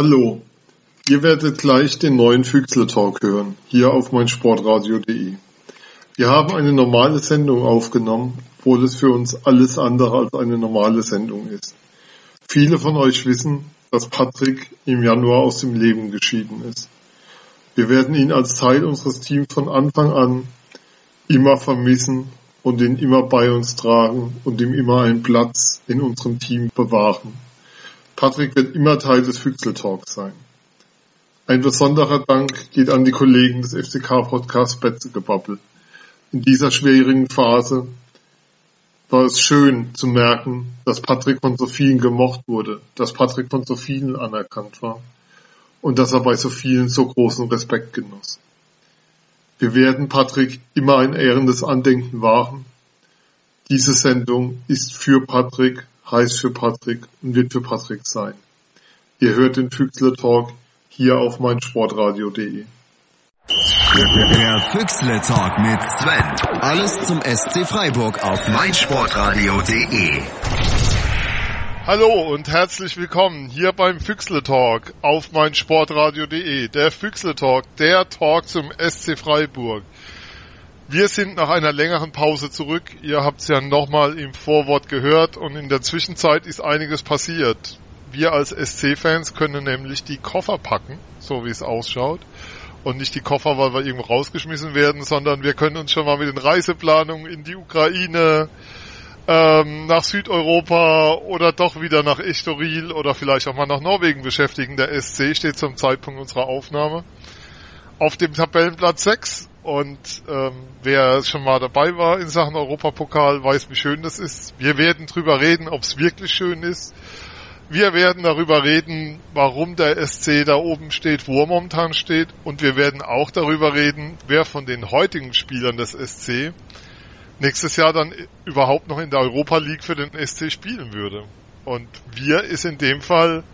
Hallo, ihr werdet gleich den neuen Füchsle Talk hören, hier auf meinsportradio.de. Wir haben eine normale Sendung aufgenommen, obwohl es für uns alles andere als eine normale Sendung ist. Viele von euch wissen, dass Patrick im Januar aus dem Leben geschieden ist. Wir werden ihn als Teil unseres Teams von Anfang an immer vermissen und ihn immer bei uns tragen und ihm immer einen Platz in unserem Team bewahren. Patrick wird immer Teil des Füchsel Talks sein. Ein besonderer Dank geht an die Kollegen des FCK-Podcasts Betzegebabbel. In dieser schwierigen Phase war es schön zu merken, dass Patrick von so vielen gemocht wurde, dass Patrick von so vielen anerkannt war und dass er bei so vielen so großen Respekt genoss. Wir werden Patrick immer ein ehrendes Andenken wahren. Diese Sendung ist für Patrick, heißt für Patrick und wird für Patrick sein. Ihr hört den Füchsle Talk hier auf meinsportradio.de. Der Füchsle Talk mit Sven. Alles zum SC Freiburg auf meinsportradio.de. Hallo und herzlich willkommen hier beim Füchsle Talk auf meinsportradio.de. Der Füchsle Talk, der Talk zum SC Freiburg. Wir sind nach einer längeren Pause zurück. Ihr habt es ja nochmal im Vorwort gehört und in der Zwischenzeit ist einiges passiert. Wir als SC-Fans können nämlich die Koffer packen, so wie es ausschaut. Und nicht die Koffer, weil wir irgendwo rausgeschmissen werden, sondern wir können uns schon mal mit den Reiseplanungen in die Ukraine, ähm, nach Südeuropa oder doch wieder nach Estoril oder vielleicht auch mal nach Norwegen beschäftigen. Der SC steht zum Zeitpunkt unserer Aufnahme auf dem Tabellenplatz 6 und ähm, wer schon mal dabei war in Sachen Europapokal, weiß, wie schön das ist. Wir werden drüber reden, ob es wirklich schön ist. Wir werden darüber reden, warum der SC da oben steht, wo er momentan steht. Und wir werden auch darüber reden, wer von den heutigen Spielern des SC nächstes Jahr dann überhaupt noch in der Europa League für den SC spielen würde. Und wir ist in dem Fall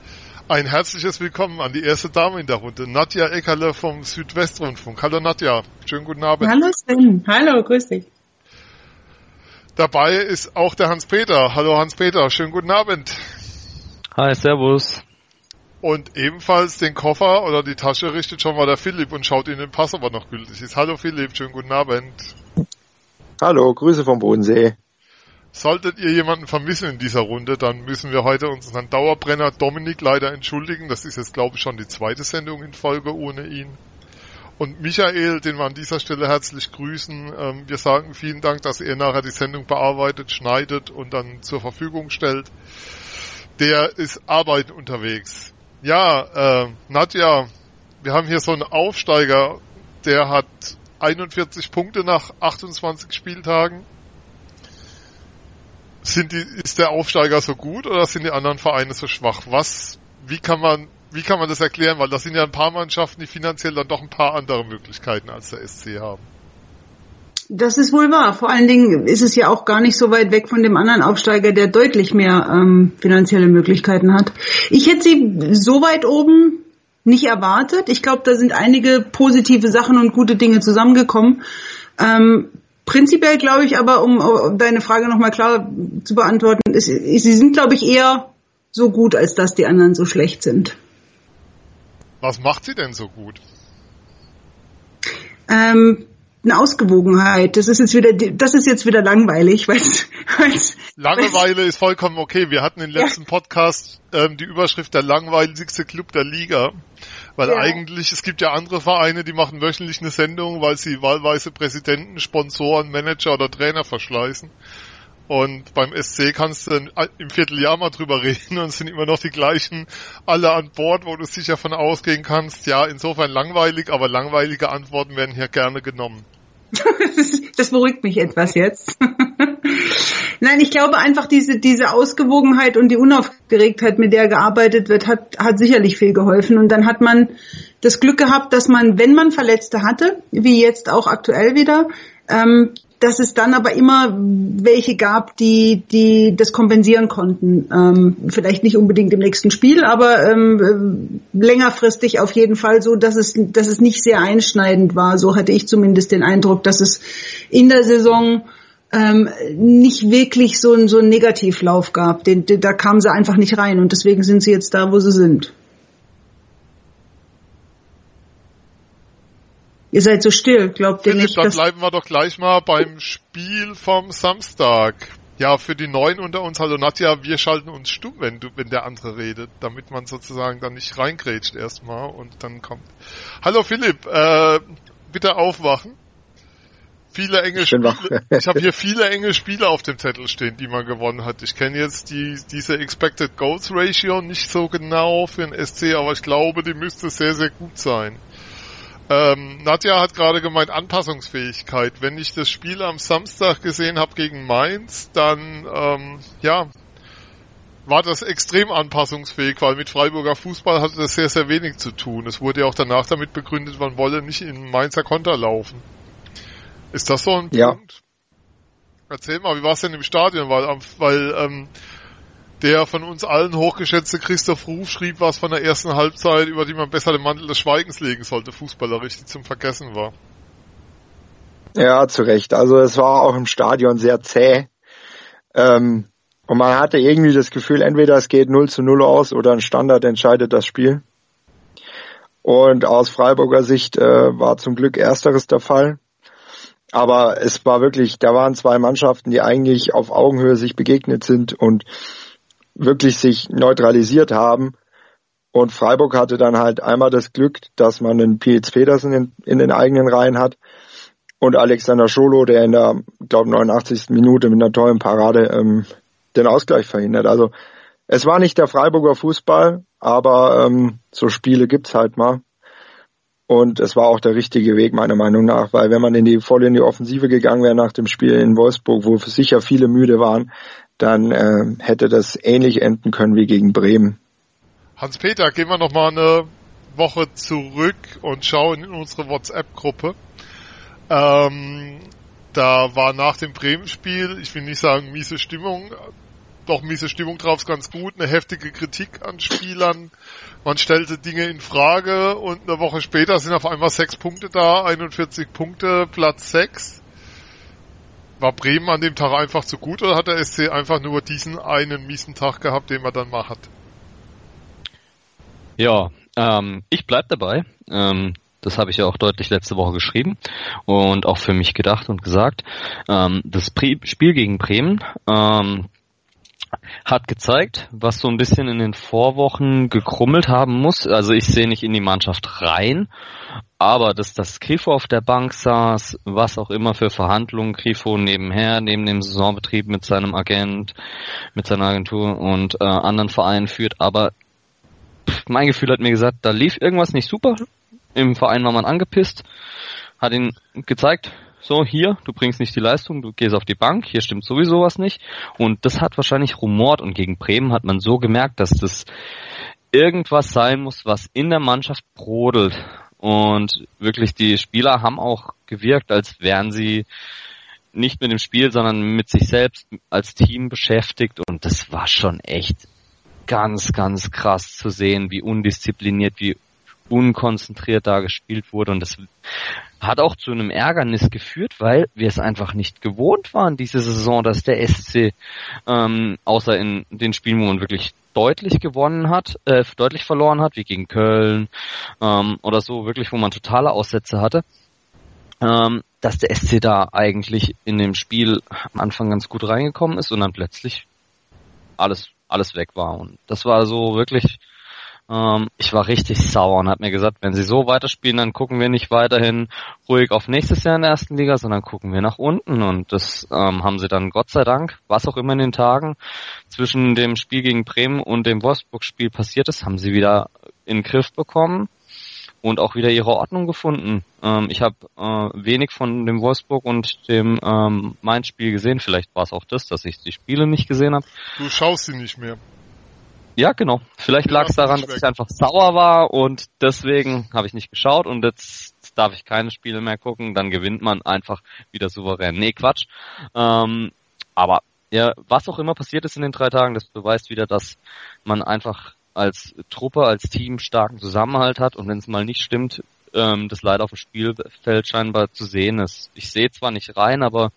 ein herzliches Willkommen an die erste Dame in der Runde, Nadja Eckerle vom Südwestrundfunk. Hallo Nadja, schönen guten Abend. Hallo Sven, hallo, grüß dich. Dabei ist auch der Hans-Peter. Hallo Hans-Peter, schönen guten Abend. Hi, servus. Und ebenfalls den Koffer oder die Tasche richtet schon mal der Philipp und schaut in den Pass, ob er noch gültig ist. Hallo Philipp, schönen guten Abend. Hallo, Grüße vom Bodensee. Solltet ihr jemanden vermissen in dieser Runde, dann müssen wir heute unseren Dauerbrenner Dominik leider entschuldigen. Das ist jetzt, glaube ich, schon die zweite Sendung in Folge ohne ihn. Und Michael, den wir an dieser Stelle herzlich grüßen. Ähm, wir sagen vielen Dank, dass er nachher die Sendung bearbeitet, schneidet und dann zur Verfügung stellt. Der ist arbeiten unterwegs. Ja, äh, Nadja, wir haben hier so einen Aufsteiger, der hat 41 Punkte nach 28 Spieltagen. Sind die, ist der Aufsteiger so gut oder sind die anderen Vereine so schwach? Was, wie kann man, wie kann man das erklären? Weil das sind ja ein paar Mannschaften, die finanziell dann doch ein paar andere Möglichkeiten als der SC haben. Das ist wohl wahr. Vor allen Dingen ist es ja auch gar nicht so weit weg von dem anderen Aufsteiger, der deutlich mehr ähm, finanzielle Möglichkeiten hat. Ich hätte sie so weit oben nicht erwartet. Ich glaube, da sind einige positive Sachen und gute Dinge zusammengekommen. Ähm, prinzipiell glaube ich aber, um, deine Frage nochmal klar zu beantworten, ist, ist, sie sind, glaube ich, eher so gut, als dass die anderen so schlecht sind. Was macht sie denn so gut? Ähm, eine Ausgewogenheit. Das ist jetzt wieder, das ist jetzt wieder langweilig, weil Langeweile ist vollkommen okay. Wir hatten im letzten ja. Podcast ähm, die Überschrift der langweiligste Club der Liga. Weil ja. eigentlich, es gibt ja andere Vereine, die machen wöchentlich eine Sendung, weil sie wahlweise Präsidenten, Sponsoren, Manager oder Trainer verschleißen. Und beim SC kannst du im Vierteljahr mal drüber reden und es sind immer noch die gleichen alle an Bord, wo du sicher von ausgehen kannst. Ja, insofern langweilig, aber langweilige Antworten werden hier gerne genommen. Das beruhigt mich etwas jetzt. Nein, ich glaube einfach diese, diese Ausgewogenheit und die Unaufgeregtheit, mit der gearbeitet wird, hat, hat sicherlich viel geholfen. Und dann hat man das Glück gehabt, dass man, wenn man Verletzte hatte, wie jetzt auch aktuell wieder, ähm, dass es dann aber immer welche gab, die, die das kompensieren konnten. Ähm, vielleicht nicht unbedingt im nächsten Spiel, aber ähm, längerfristig auf jeden Fall so, dass es, dass es nicht sehr einschneidend war. So hatte ich zumindest den Eindruck, dass es in der Saison ähm, nicht wirklich so, ein so einen Negativlauf gab. Den, den, da kamen sie einfach nicht rein und deswegen sind sie jetzt da, wo sie sind. Ihr seid so still, glaubt ihr nicht? dann bleiben wir doch gleich mal beim Spiel vom Samstag. Ja, für die Neuen unter uns, hallo Nadja, wir schalten uns stumm, wenn du, wenn der andere redet, damit man sozusagen dann nicht reingrätscht erstmal und dann kommt. Hallo Philipp, äh, bitte aufwachen. Viele enge Ich bin wach. Spiele. Ich habe hier viele enge Spiele auf dem Zettel stehen, die man gewonnen hat. Ich kenne jetzt die, diese Expected Goals Ratio nicht so genau für den SC, aber ich glaube, die müsste sehr, sehr gut sein. Ähm, Nadja hat gerade gemeint Anpassungsfähigkeit. Wenn ich das Spiel am Samstag gesehen habe gegen Mainz, dann ähm, ja war das extrem anpassungsfähig, weil mit Freiburger Fußball hatte das sehr, sehr wenig zu tun. Es wurde ja auch danach damit begründet, man wolle nicht in Mainzer Konter laufen. Ist das so ein Ja. Punkt? Erzähl mal, wie war es denn im Stadion? Weil, weil ähm, der von uns allen hochgeschätzte Christoph Ruf schrieb was von der ersten Halbzeit, über die man besser den Mantel des Schweigens legen sollte, fußballerisch, die zum Vergessen war. Ja, zu Recht. Also es war auch im Stadion sehr zäh. Ähm, und man hatte irgendwie das Gefühl, entweder es geht 0 zu 0 aus oder ein Standard entscheidet das Spiel. Und aus Freiburger Sicht äh, war zum Glück ersteres der Fall. Aber es war wirklich, da waren zwei Mannschaften, die eigentlich auf Augenhöhe sich begegnet sind und wirklich sich neutralisiert haben. Und Freiburg hatte dann halt einmal das Glück, dass man einen Pietz Petersen in, in den eigenen Reihen hat und Alexander Scholo, der in der, glaube 89. Minute mit einer tollen Parade ähm, den Ausgleich verhindert. Also es war nicht der Freiburger Fußball, aber ähm, so Spiele gibt's halt mal. Und es war auch der richtige Weg meiner Meinung nach, weil wenn man in die voll in die Offensive gegangen wäre nach dem Spiel in Wolfsburg, wo sicher viele müde waren, dann äh, hätte das ähnlich enden können wie gegen Bremen. Hans-Peter, gehen wir nochmal eine Woche zurück und schauen in unsere WhatsApp-Gruppe. Ähm, da war nach dem Bremen-Spiel, ich will nicht sagen miese Stimmung, doch miese Stimmung drauf ist ganz gut, eine heftige Kritik an Spielern. Man stellte Dinge in Frage und eine Woche später sind auf einmal sechs Punkte da, 41 Punkte, Platz sechs. War Bremen an dem Tag einfach zu gut oder hat der SC einfach nur diesen einen miesen Tag gehabt, den man dann mal hat? Ja, ähm, ich bleib dabei. Ähm, das habe ich ja auch deutlich letzte Woche geschrieben und auch für mich gedacht und gesagt. Ähm, das Spiel gegen Bremen ähm, hat gezeigt, was so ein bisschen in den Vorwochen gekrummelt haben muss. Also ich sehe nicht in die Mannschaft rein, aber dass das Grifo auf der Bank saß, was auch immer für Verhandlungen Grifo nebenher, neben dem Saisonbetrieb mit seinem Agent, mit seiner Agentur und äh, anderen Vereinen führt, aber mein Gefühl hat mir gesagt, da lief irgendwas nicht super. Im Verein war man angepisst, hat ihn gezeigt, so hier, du bringst nicht die Leistung, du gehst auf die Bank, hier stimmt sowieso was nicht. Und das hat wahrscheinlich rumort und gegen Bremen hat man so gemerkt, dass das irgendwas sein muss, was in der Mannschaft brodelt. Und wirklich die Spieler haben auch gewirkt, als wären sie nicht mit dem Spiel, sondern mit sich selbst als Team beschäftigt. Und das war schon echt ganz, ganz krass zu sehen, wie undiszipliniert, wie unkonzentriert da gespielt wurde. Und das hat auch zu einem Ärgernis geführt, weil wir es einfach nicht gewohnt waren, diese Saison, dass der SC, ähm, außer in den Spielen, wo man wirklich deutlich gewonnen hat, äh, deutlich verloren hat, wie gegen Köln ähm, oder so, wirklich, wo man totale Aussätze hatte, ähm, dass der SC da eigentlich in dem Spiel am Anfang ganz gut reingekommen ist und dann plötzlich alles, alles weg war. Und das war so wirklich, ähm, ich war richtig sauer und habe mir gesagt, wenn sie so weiterspielen, dann gucken wir nicht weiterhin ruhig auf nächstes Jahr in der ersten Liga, sondern gucken wir nach unten. Und das ähm, haben sie dann Gott sei Dank, was auch immer in den Tagen zwischen dem Spiel gegen Bremen und dem Wolfsburg-Spiel passiert ist, haben sie wieder in den Griff bekommen und auch wieder ihre Ordnung gefunden. Ähm, ich habe äh, wenig von dem Wolfsburg und dem ähm, Mainz-Spiel gesehen. Vielleicht war es auch das, dass ich die Spiele nicht gesehen habe. Du schaust sie nicht mehr. Ja, genau. Vielleicht lag es daran, dass ich einfach sauer war und deswegen habe ich nicht geschaut und jetzt darf ich keine Spiele mehr gucken. Dann gewinnt man einfach wieder souverän. Nee, Quatsch. Ähm, aber ja, was auch immer passiert ist in den drei Tagen, das beweist wieder, dass man einfach als Truppe, als Team starken Zusammenhalt hat und wenn es mal nicht stimmt, ähm, das leider auf dem Spielfeld scheinbar zu sehen ist. Ich sehe zwar nicht rein, aber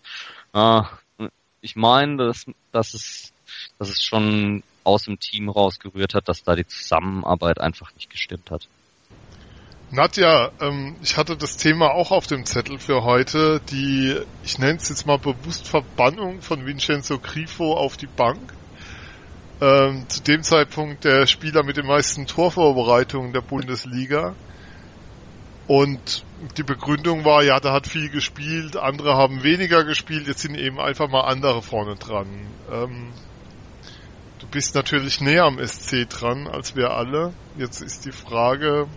äh, ich meine, dass, dass es dass es schon aus dem Team rausgerührt hat, dass da die Zusammenarbeit einfach nicht gestimmt hat. Nadja, ähm, ich hatte das Thema auch auf dem Zettel für heute, die, ich nenne es jetzt mal bewusst Verbannung von Vincenzo Grifo auf die Bank. Ähm, zu dem Zeitpunkt der Spieler mit den meisten Torvorbereitungen der Bundesliga. Und die Begründung war, ja, der hat viel gespielt, andere haben weniger gespielt, jetzt sind eben einfach mal andere vorne dran. Ähm, bist natürlich näher am SC dran als wir alle. Jetzt ist die Frage,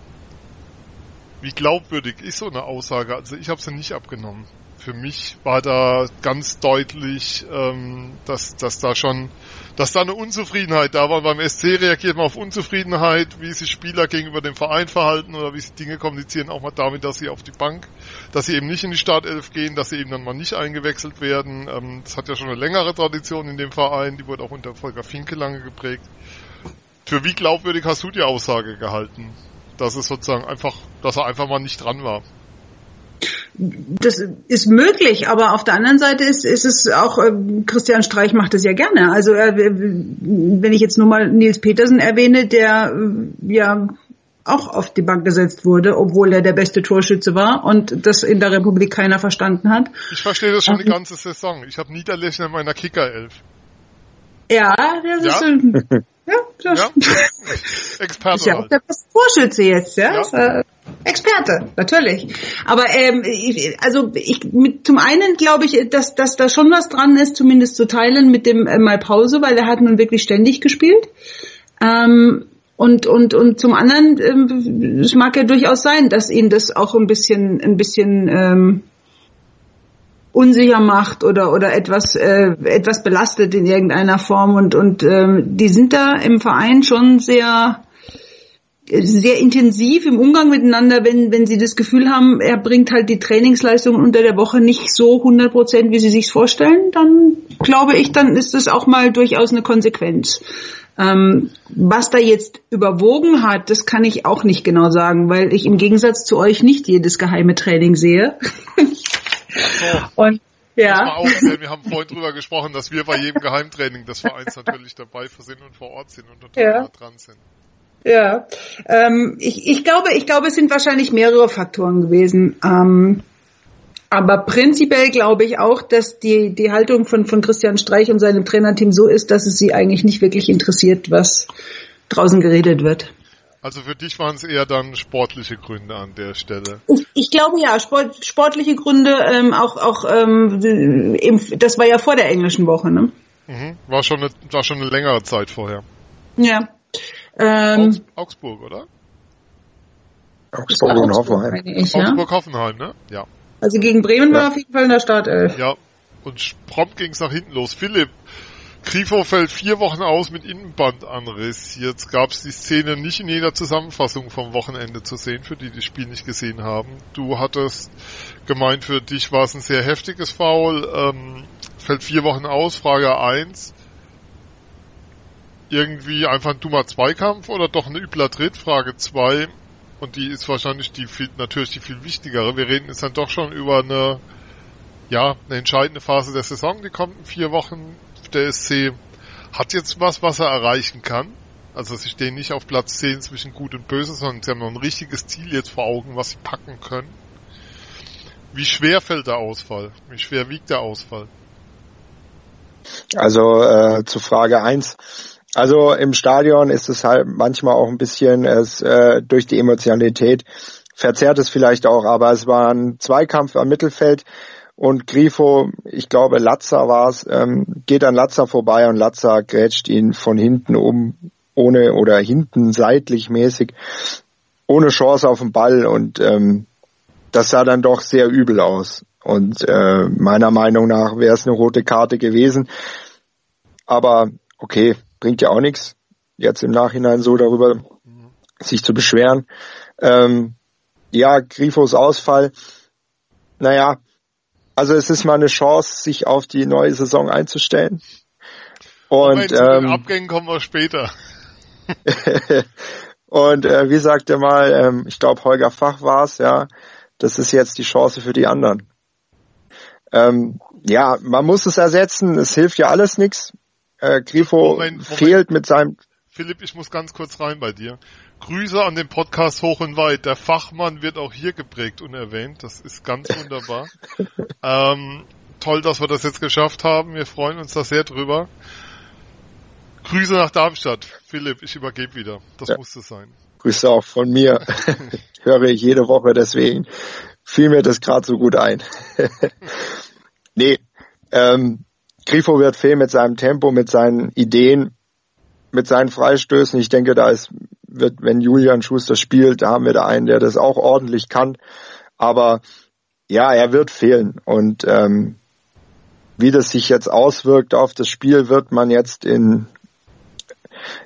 wie glaubwürdig ist so eine Aussage? Also ich habe sie nicht abgenommen. Für mich war da ganz deutlich, ähm, dass, dass da schon, dass da eine Unzufriedenheit da war. Beim SC reagiert man auf Unzufriedenheit, wie sich Spieler gegenüber dem Verein verhalten oder wie sie Dinge kommunizieren, auch mal damit, dass sie auf die Bank, dass sie eben nicht in die Startelf gehen, dass sie eben dann mal nicht eingewechselt werden. Ähm, das hat ja schon eine längere Tradition in dem Verein, die wurde auch unter Volker Finke lange geprägt. Für wie glaubwürdig hast du die Aussage gehalten? dass es sozusagen einfach, dass er einfach mal nicht dran war. Das ist möglich, aber auf der anderen Seite ist, ist es auch, äh, Christian Streich macht es ja gerne. Also äh, wenn ich jetzt nur mal Nils Petersen erwähne, der äh, ja auch auf die Bank gesetzt wurde, obwohl er der beste Torschütze war und das in der Republik keiner verstanden hat. Ich verstehe das schon die ganze Saison. Ich habe Niederlechner in meiner Kicker-Elf. Ja, das ja? ist ein, ja, das ja. Experte. Ist ja auch der Vorschütze jetzt, ja. ja. Experte, natürlich. Aber ähm, ich, also ich mit, zum einen glaube ich, dass, dass da schon was dran ist, zumindest zu teilen mit dem äh, Mal Pause, weil er hat nun wirklich ständig gespielt. Ähm, und, und, und zum anderen, ähm, es mag ja durchaus sein, dass ihn das auch ein bisschen, ein bisschen ähm, unsicher macht oder oder etwas äh, etwas belastet in irgendeiner Form und und ähm, die sind da im Verein schon sehr sehr intensiv im Umgang miteinander, wenn wenn sie das Gefühl haben, er bringt halt die Trainingsleistung unter der Woche nicht so 100 Prozent, wie sie sich vorstellen, dann glaube ich, dann ist das auch mal durchaus eine Konsequenz. Ähm, was da jetzt überwogen hat, das kann ich auch nicht genau sagen, weil ich im Gegensatz zu euch nicht jedes geheime Training sehe. Und ja. wir haben vorhin drüber gesprochen, dass wir bei jedem Geheimtraining des Vereins natürlich dabei sind und vor Ort sind und total ja. dran sind. Ja, ähm, ich, ich glaube, ich glaube, es sind wahrscheinlich mehrere Faktoren gewesen. Ähm, aber prinzipiell glaube ich auch, dass die, die Haltung von, von Christian Streich und seinem Trainerteam so ist, dass es sie eigentlich nicht wirklich interessiert, was draußen geredet wird. Also für dich waren es eher dann sportliche Gründe an der Stelle. Ich, ich glaube ja, Sport, sportliche Gründe, ähm, auch, auch ähm, das war ja vor der englischen Woche, ne? Mhm. War schon eine, war schon eine längere Zeit vorher. Ja. Ähm, Augsburg, oder? Augsburg und Hoffenheim. Augsburg-Hoffenheim, ne? Ja. Also gegen Bremen ja. war auf jeden Fall in der Startelf. Ja. Und prompt ging es nach hinten los. Philipp, Grifo fällt vier Wochen aus mit Innenbandanriss. Jetzt gab es die Szene nicht in jeder Zusammenfassung vom Wochenende zu sehen, für die die das Spiel nicht gesehen haben. Du hattest gemeint, für dich war es ein sehr heftiges Foul. Ähm, fällt vier Wochen aus, Frage eins. Irgendwie einfach ein dummer Zweikampf oder doch ein übler Tritt? Frage zwei. Und die ist wahrscheinlich die viel, natürlich die viel wichtigere. Wir reden jetzt dann doch schon über eine, ja, eine entscheidende Phase der Saison, die kommenden vier Wochen der SC hat jetzt was, was er erreichen kann. Also sie stehen nicht auf Platz 10 zwischen Gut und Böse, sondern sie haben noch ein richtiges Ziel jetzt vor Augen, was sie packen können. Wie schwer fällt der Ausfall? Wie schwer wiegt der Ausfall? Also äh, zu Frage 1. Also im Stadion ist es halt manchmal auch ein bisschen es, äh, durch die Emotionalität verzerrt es vielleicht auch, aber es war ein Zweikampf am Mittelfeld und Grifo, ich glaube Latza war es, ähm, geht an Latza vorbei und Latza grätscht ihn von hinten um, ohne oder hinten seitlich mäßig, ohne Chance auf den Ball und ähm, das sah dann doch sehr übel aus. Und äh, meiner Meinung nach wäre es eine rote Karte gewesen. Aber okay, bringt ja auch nichts, jetzt im Nachhinein so darüber sich zu beschweren. Ähm, ja, Grifos Ausfall, naja, also es ist mal eine Chance, sich auf die neue Saison einzustellen. Und ähm, Abgängen kommen wir später. und äh, wie sagte mal, ähm, ich glaube Holger Fach war es, ja, das ist jetzt die Chance für die anderen. Ähm, ja, man muss es ersetzen, es hilft ja alles nichts. Äh, Grifo Moment, Moment. fehlt mit seinem Philipp, ich muss ganz kurz rein bei dir. Grüße an den Podcast Hoch und Weit. Der Fachmann wird auch hier geprägt und erwähnt. Das ist ganz wunderbar. ähm, toll, dass wir das jetzt geschafft haben. Wir freuen uns da sehr drüber. Grüße nach Darmstadt. Philipp, ich übergebe wieder. Das ja. musste sein. Grüße auch von mir. Höre ich jede Woche, deswegen fiel mir das gerade so gut ein. nee, ähm, Grifo wird fehl mit seinem Tempo, mit seinen Ideen, mit seinen Freistößen. Ich denke, da ist, wird, wenn Julian Schuster spielt, da haben wir da einen, der das auch ordentlich kann. Aber ja, er wird fehlen. Und ähm, wie das sich jetzt auswirkt auf das Spiel, wird man jetzt in,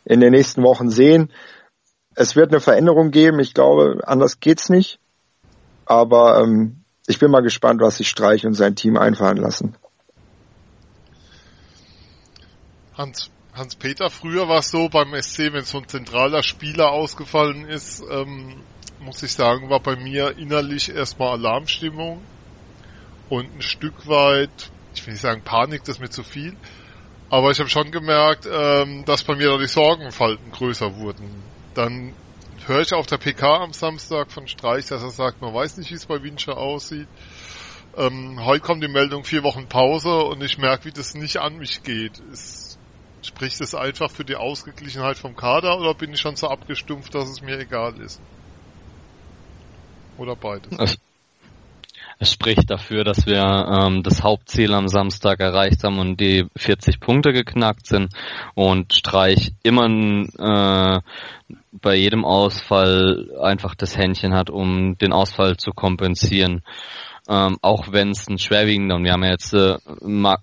in den nächsten Wochen sehen. Es wird eine Veränderung geben. Ich glaube, anders geht's nicht. Aber ähm, ich bin mal gespannt, was sich Streich und sein Team einfallen lassen. Hans, Hans-Peter, früher war es so beim SC, wenn so ein zentraler Spieler ausgefallen ist, ähm, muss ich sagen, war bei mir innerlich erstmal Alarmstimmung und ein Stück weit, ich will nicht sagen Panik, das ist mir zu viel, aber ich habe schon gemerkt, ähm, dass bei mir da die Sorgenfalten größer wurden. Dann höre ich auf der PK am Samstag von Streich, dass er sagt, man weiß nicht, wie es bei Winscher aussieht. Ähm, heute kommt die Meldung vier Wochen Pause und ich merke, wie das nicht an mich geht. Ist Spricht es einfach für die Ausgeglichenheit vom Kader oder bin ich schon so abgestumpft, dass es mir egal ist? Oder beides? Es, spricht dafür, dass wir ähm, das Hauptziel am Samstag erreicht haben und die 40 Punkte geknackt sind und Streich immer äh, bei jedem Ausfall einfach das Händchen hat, um den Ausfall zu kompensieren ähm, auch wenn es ein schwerwiegender, und wir haben ja jetzt, äh,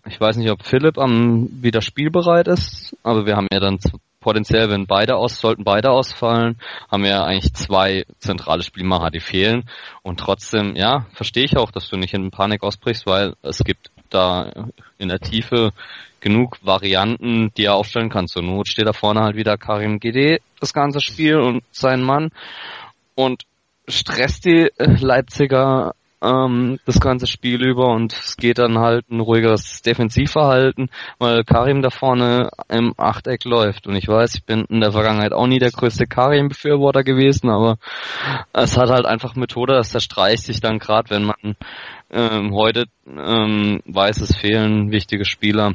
ich weiß nicht, ob Philipp am wieder spielbereit ist, aber wir haben ja dann potenziell, wenn beide aus, sollten beide ausfallen, haben wir eigentlich zwei zentrale Spielmacher, die fehlen. Und trotzdem, ja, verstehe ich auch, dass du nicht in Panik ausbrichst, weil es gibt da in der Tiefe genug Varianten, die er aufstellen kann. Zur Not steht da vorne halt wieder Karim GD das ganze Spiel und sein Mann und stresst die Leipziger ähm, das ganze Spiel über und es geht dann halt ein ruhigeres Defensivverhalten, weil Karim da vorne im Achteck läuft. Und ich weiß, ich bin in der Vergangenheit auch nie der größte Karim-Befürworter gewesen, aber es hat halt einfach Methode, dass der Streich sich dann gerade, wenn man ähm, heute ähm, weiß, es fehlen wichtige Spieler,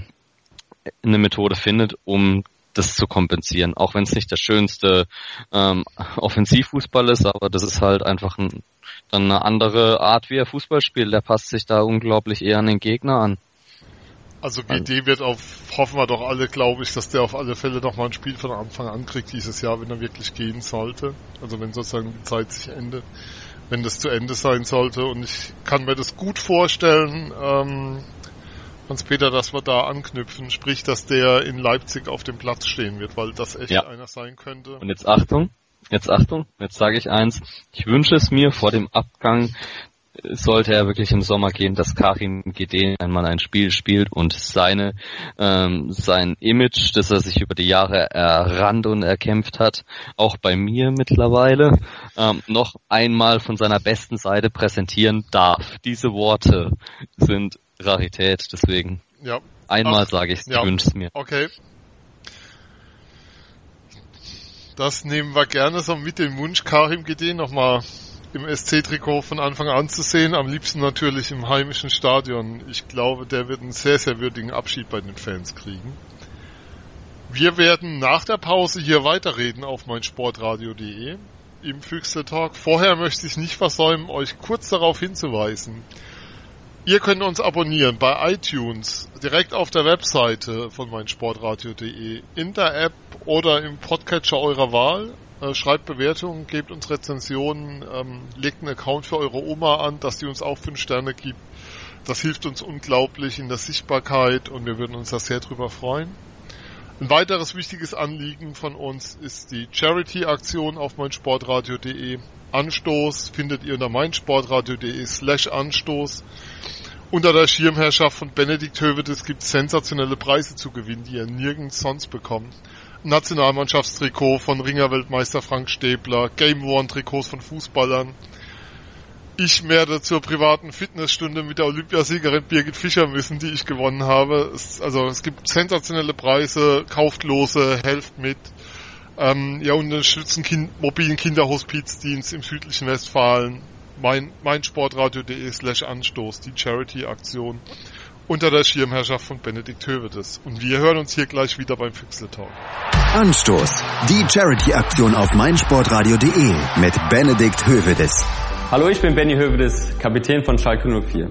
eine Methode findet, um das zu kompensieren. Auch wenn es nicht der schönste ähm, Offensivfußball ist, aber das ist halt einfach ein, dann eine andere Art, wie er Fußball spielt. Der passt sich da unglaublich eher an den Gegner an. Also GD wird auf, hoffen wir doch alle, glaube ich, dass der auf alle Fälle noch mal ein Spiel von Anfang an kriegt dieses Jahr, wenn er wirklich gehen sollte. Also wenn sozusagen die Zeit sich endet, wenn das zu Ende sein sollte. Und ich kann mir das gut vorstellen, ähm, Hans-Peter, dass wir da anknüpfen, sprich, dass der in Leipzig auf dem Platz stehen wird, weil das echt ja. einer sein könnte. Und jetzt Achtung, jetzt Achtung, jetzt sage ich eins, ich wünsche es mir vor dem Abgang, sollte er wirklich im Sommer gehen, dass Karim GD einmal ein Spiel spielt und seine ähm, sein Image, das er sich über die Jahre errannt und erkämpft hat, auch bei mir mittlerweile, ähm, noch einmal von seiner besten Seite präsentieren darf. Diese Worte sind Rarität, deswegen. Ja. Einmal sage ich, ja. wünsche es mir. Okay. Das nehmen wir gerne so mit dem Wunsch, Karim GD nochmal im SC-Trikot von Anfang an zu sehen. Am liebsten natürlich im heimischen Stadion. Ich glaube, der wird einen sehr, sehr würdigen Abschied bei den Fans kriegen. Wir werden nach der Pause hier weiterreden auf meinsportradio.de im Füchsle Talk. Vorher möchte ich nicht versäumen, euch kurz darauf hinzuweisen, Ihr könnt uns abonnieren bei iTunes, direkt auf der Webseite von meinsportradio.de, in der App oder im Podcatcher eurer Wahl. Äh, schreibt Bewertungen, gebt uns Rezensionen, ähm, legt einen Account für eure Oma an, dass die uns auch 5 Sterne gibt. Das hilft uns unglaublich in der Sichtbarkeit und wir würden uns da sehr drüber freuen. Ein weiteres wichtiges Anliegen von uns ist die Charity-Aktion auf meinsportradio.de. Anstoß findet ihr unter meinsportradio.de slash Anstoß. Unter der Schirmherrschaft von Benedikt Hövedes gibt es sensationelle Preise zu gewinnen, die ihr nirgends sonst bekommt. Nationalmannschaftstrikot von Ringerweltmeister Frank Stäbler, Game One Trikots von Fußballern. Ich werde zur privaten Fitnessstunde mit der Olympiasiegerin Birgit Fischer müssen, die ich gewonnen habe. Es, also es gibt sensationelle Preise, kauft lose, helft mit. Ähm, ja, unterstützen kind, mobilen Kinderhospizdienst im südlichen Westfalen. Mein, meinsportradio.de slash Anstoß, die Charity-Aktion unter der Schirmherrschaft von Benedikt Hövedes. Und wir hören uns hier gleich wieder beim Füchsle Talk. Anstoß, die Charity-Aktion auf meinsportradio.de mit Benedikt Hövedes. Hallo, ich bin Benny Hövedes, Kapitän von Schalke 04.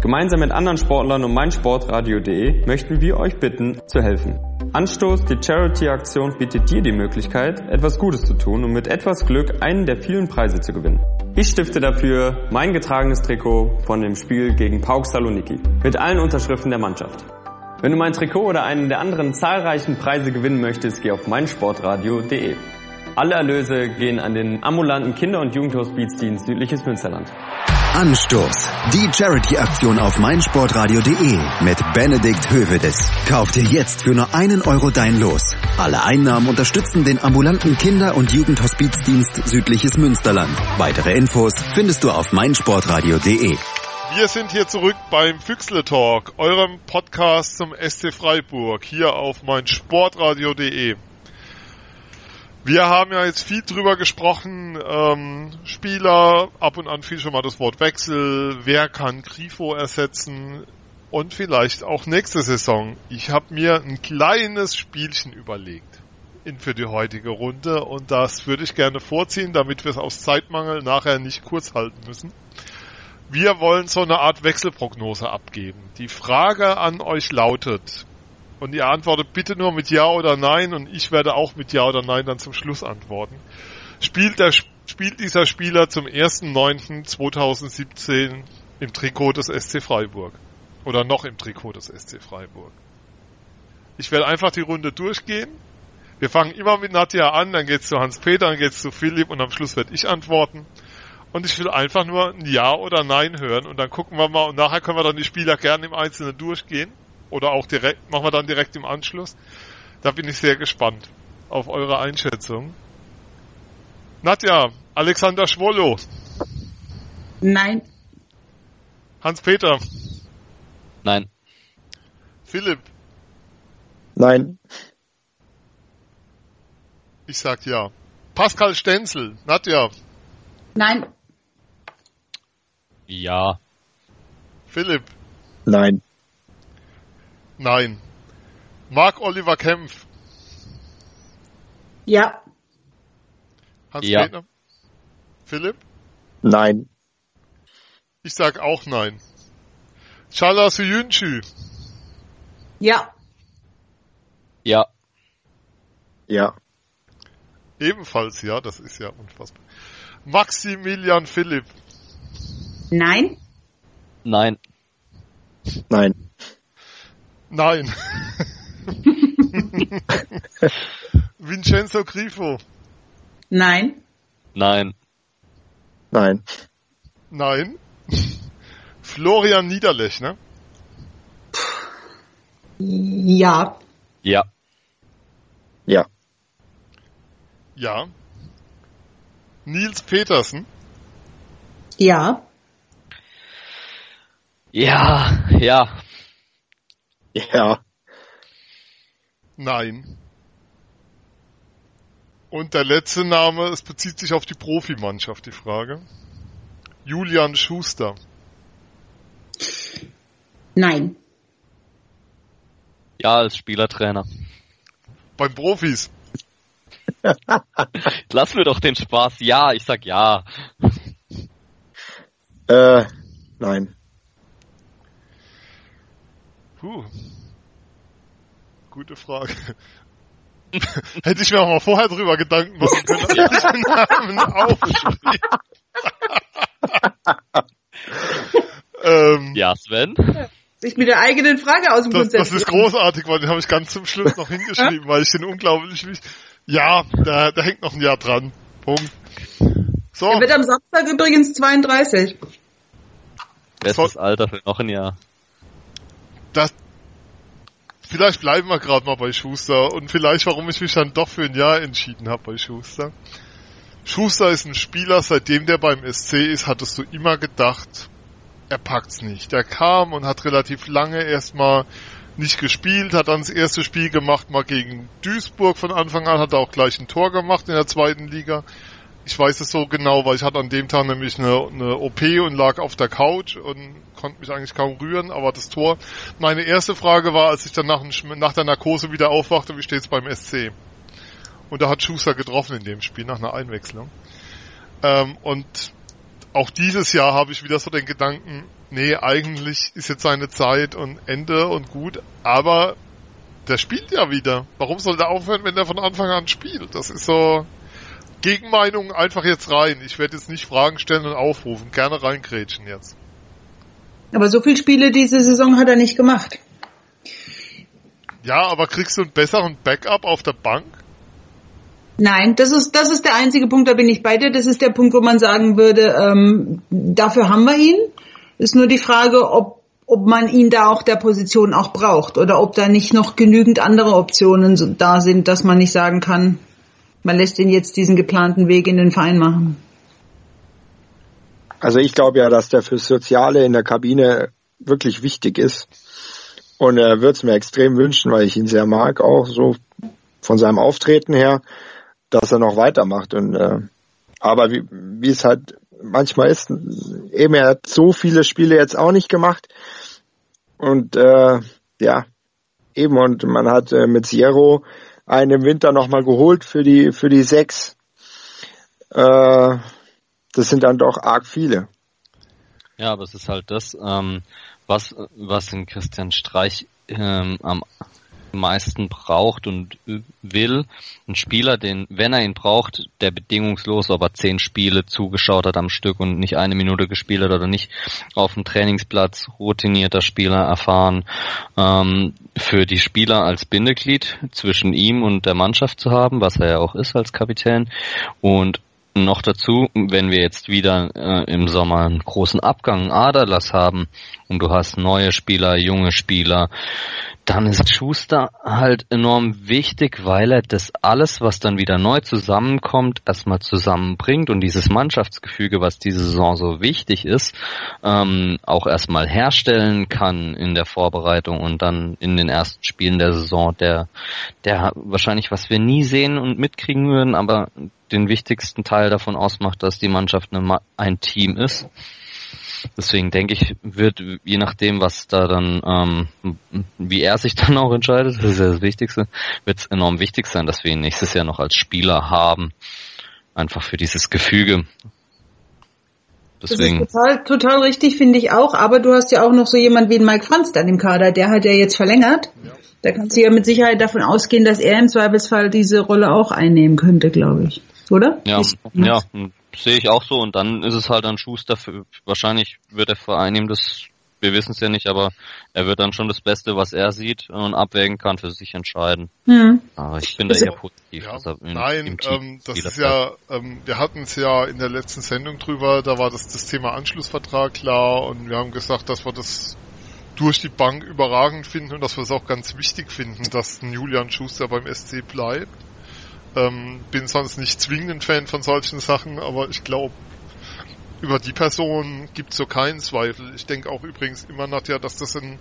Gemeinsam mit anderen Sportlern und meinsportradio.de möchten wir euch bitten, zu helfen. Anstoß, die Charity-Aktion bietet dir die Möglichkeit, etwas Gutes zu tun und mit etwas Glück einen der vielen Preise zu gewinnen. Ich stifte dafür mein getragenes Trikot von dem Spiel gegen Pauk Saloniki mit allen Unterschriften der Mannschaft. Wenn du mein Trikot oder einen der anderen zahlreichen Preise gewinnen möchtest, geh auf meinsportradio.de. Alle Erlöse gehen an den ambulanten Kinder- und Jugendhospizdienst Südliches Münsterland. Anstoß, die Charity-Aktion auf meinsportradio.de mit Benedikt Hövedes. Kauf dir jetzt für nur einen Euro dein Los. Alle Einnahmen unterstützen den ambulanten Kinder- und Jugendhospizdienst Südliches Münsterland. Weitere Infos findest du auf meinsportradio.de. Wir sind hier zurück beim Füchsle Talk, eurem Podcast zum SC Freiburg, hier auf meinsportradio.de. Wir haben ja jetzt viel drüber gesprochen, ähm, Spieler, ab und an fiel schon mal das Wort Wechsel, wer kann Grifo ersetzen und vielleicht auch nächste Saison. Ich habe mir ein kleines Spielchen überlegt in, für die heutige Runde und das würde ich gerne vorziehen, damit wir es aus Zeitmangel nachher nicht kurz halten müssen. Wir wollen so eine Art Wechselprognose abgeben. Die Frage an euch lautet, und ihr antwortet bitte nur mit Ja oder Nein und ich werde auch mit Ja oder Nein dann zum Schluss antworten. Spielt, der, spielt dieser Spieler zum 1.9.2017 im Trikot des SC Freiburg? Oder noch im Trikot des SC Freiburg? Ich werde einfach die Runde durchgehen. Wir fangen immer mit Nadja an, dann geht's zu Hans-Peter, dann geht's zu Philipp und am Schluss werde ich antworten. Und ich will einfach nur ein Ja oder Nein hören und dann gucken wir mal und nachher können wir dann die Spieler gerne im Einzelnen durchgehen oder auch direkt, machen wir dann direkt im Anschluss. Da bin ich sehr gespannt auf eure Einschätzung. Nadja, Alexander Schwollo. Nein. Hans-Peter. Nein. Philipp. Nein. Ich sag ja. Pascal Stenzel. Nadja. Nein. Ja. Philipp. Nein. Nein. Marc Oliver Kempf. Ja. Hans-Peter. Ja. Philipp. Nein. Ich sag auch nein. Chala Suyunchu. Ja. Ja. Ja. Ebenfalls ja, das ist ja unfassbar. Maximilian Philipp. Nein. Nein. Nein. Nein. Vincenzo Grifo. Nein. Nein. Nein. Nein. Florian Niederlechner. Ja. Ja. Ja. Ja. Nils Petersen. Ja. Ja. Ja. Ja. Nein. Und der letzte Name, es bezieht sich auf die Profimannschaft, die Frage. Julian Schuster. Nein. Ja, als Spielertrainer. Beim Profis. Lass mir doch den Spaß. Ja, ich sag ja. Äh, nein. Puh. Gute Frage. Hätte ich mir auch mal vorher drüber Gedanken machen können, dass ich den Namen aufschrieb. ähm, Ja, Sven? Sich mit der eigenen Frage aus dem das, das ist großartig, weil den habe ich ganz zum Schluss noch hingeschrieben, weil ich den unglaublich wichtig. Ja, da, da hängt noch ein Jahr dran. Punkt. So, Er wird am Samstag übrigens 32. Bestes Alter für noch ein Jahr. Das, vielleicht bleiben wir gerade mal bei Schuster und vielleicht, warum ich mich dann doch für ein Jahr entschieden habe bei Schuster. Schuster ist ein Spieler, seitdem der beim SC ist, hattest du immer gedacht, er packt's nicht. Der kam und hat relativ lange erstmal nicht gespielt, hat dann das erste Spiel gemacht, mal gegen Duisburg von Anfang an, hat er auch gleich ein Tor gemacht in der zweiten Liga. Ich weiß es so genau, weil ich hatte an dem Tag nämlich eine, eine OP und lag auf der Couch und konnte mich eigentlich kaum rühren, aber das Tor. Meine erste Frage war, als ich dann nach, nach der Narkose wieder aufwachte, wie steht's beim SC? Und da hat Schuster getroffen in dem Spiel nach einer Einwechslung. Ähm, und auch dieses Jahr habe ich wieder so den Gedanken, nee, eigentlich ist jetzt seine Zeit und Ende und gut, aber der spielt ja wieder. Warum soll der aufhören, wenn der von Anfang an spielt? Das ist so, Gegenmeinung einfach jetzt rein. Ich werde jetzt nicht Fragen stellen und aufrufen. Gerne reingrätschen jetzt. Aber so viele Spiele diese Saison hat er nicht gemacht. Ja, aber kriegst du einen besseren Backup auf der Bank? Nein, das ist, das ist der einzige Punkt, da bin ich bei dir. Das ist der Punkt, wo man sagen würde, ähm, dafür haben wir ihn. Ist nur die Frage, ob, ob man ihn da auch der Position auch braucht oder ob da nicht noch genügend andere Optionen da sind, dass man nicht sagen kann, man lässt ihn jetzt diesen geplanten Weg in den Verein machen. Also ich glaube ja, dass der fürs Soziale in der Kabine wirklich wichtig ist. Und er würde es mir extrem wünschen, weil ich ihn sehr mag, auch so von seinem Auftreten her, dass er noch weitermacht. Und äh, aber wie, wie es halt manchmal ist, eben er hat so viele Spiele jetzt auch nicht gemacht. Und äh, ja, eben und man hat äh, mit Sierro einen im Winter nochmal geholt für die, für die sechs. Äh, das sind dann doch arg viele. Ja, aber es ist halt das, ähm, was, was den Christian Streich ähm, am meisten braucht und will. Ein Spieler, den, wenn er ihn braucht, der bedingungslos, ob er zehn Spiele zugeschaut hat am Stück und nicht eine Minute gespielt hat oder nicht, auf dem Trainingsplatz routinierter Spieler erfahren, ähm, für die Spieler als Bindeglied zwischen ihm und der Mannschaft zu haben, was er ja auch ist als Kapitän und noch dazu, wenn wir jetzt wieder äh, im Sommer einen großen Abgang, Aderlass haben und du hast neue Spieler, junge Spieler, dann ist Schuster halt enorm wichtig, weil er das alles, was dann wieder neu zusammenkommt, erstmal zusammenbringt und dieses Mannschaftsgefüge, was diese Saison so wichtig ist, ähm, auch erstmal herstellen kann in der Vorbereitung und dann in den ersten Spielen der Saison, der, der wahrscheinlich, was wir nie sehen und mitkriegen würden, aber den wichtigsten Teil davon ausmacht, dass die Mannschaft eine, ein Team ist. Deswegen denke ich, wird, je nachdem, was da dann, ähm, wie er sich dann auch entscheidet, das ist ja das Wichtigste, wird es enorm wichtig sein, dass wir ihn nächstes Jahr noch als Spieler haben. Einfach für dieses Gefüge. Deswegen. Das ist total, total richtig, finde ich auch. Aber du hast ja auch noch so jemand wie Mike Franz dann im Kader. Der hat ja jetzt verlängert. Ja. Da kannst du ja mit Sicherheit davon ausgehen, dass er im Zweifelsfall diese Rolle auch einnehmen könnte, glaube ich. Oder? Ja, ja, sehe ich auch so. Und dann ist es halt ein Schuster. Für, wahrscheinlich wird der Verein ihm das, wir wissen es ja nicht, aber er wird dann schon das Beste, was er sieht und abwägen kann, für sich entscheiden. Mhm. Aber ich bin da eher positiv. Ja, in, nein, ähm, das ist ja, ähm, wir hatten es ja in der letzten Sendung drüber, da war das, das Thema Anschlussvertrag klar und wir haben gesagt, dass wir das durch die Bank überragend finden und dass wir es auch ganz wichtig finden, dass ein Julian Schuster beim SC bleibt. Ähm, bin sonst nicht zwingend ein Fan von solchen Sachen, aber ich glaube, über die Person gibt es so keinen Zweifel. Ich denke auch übrigens immer, Nadja, dass das ein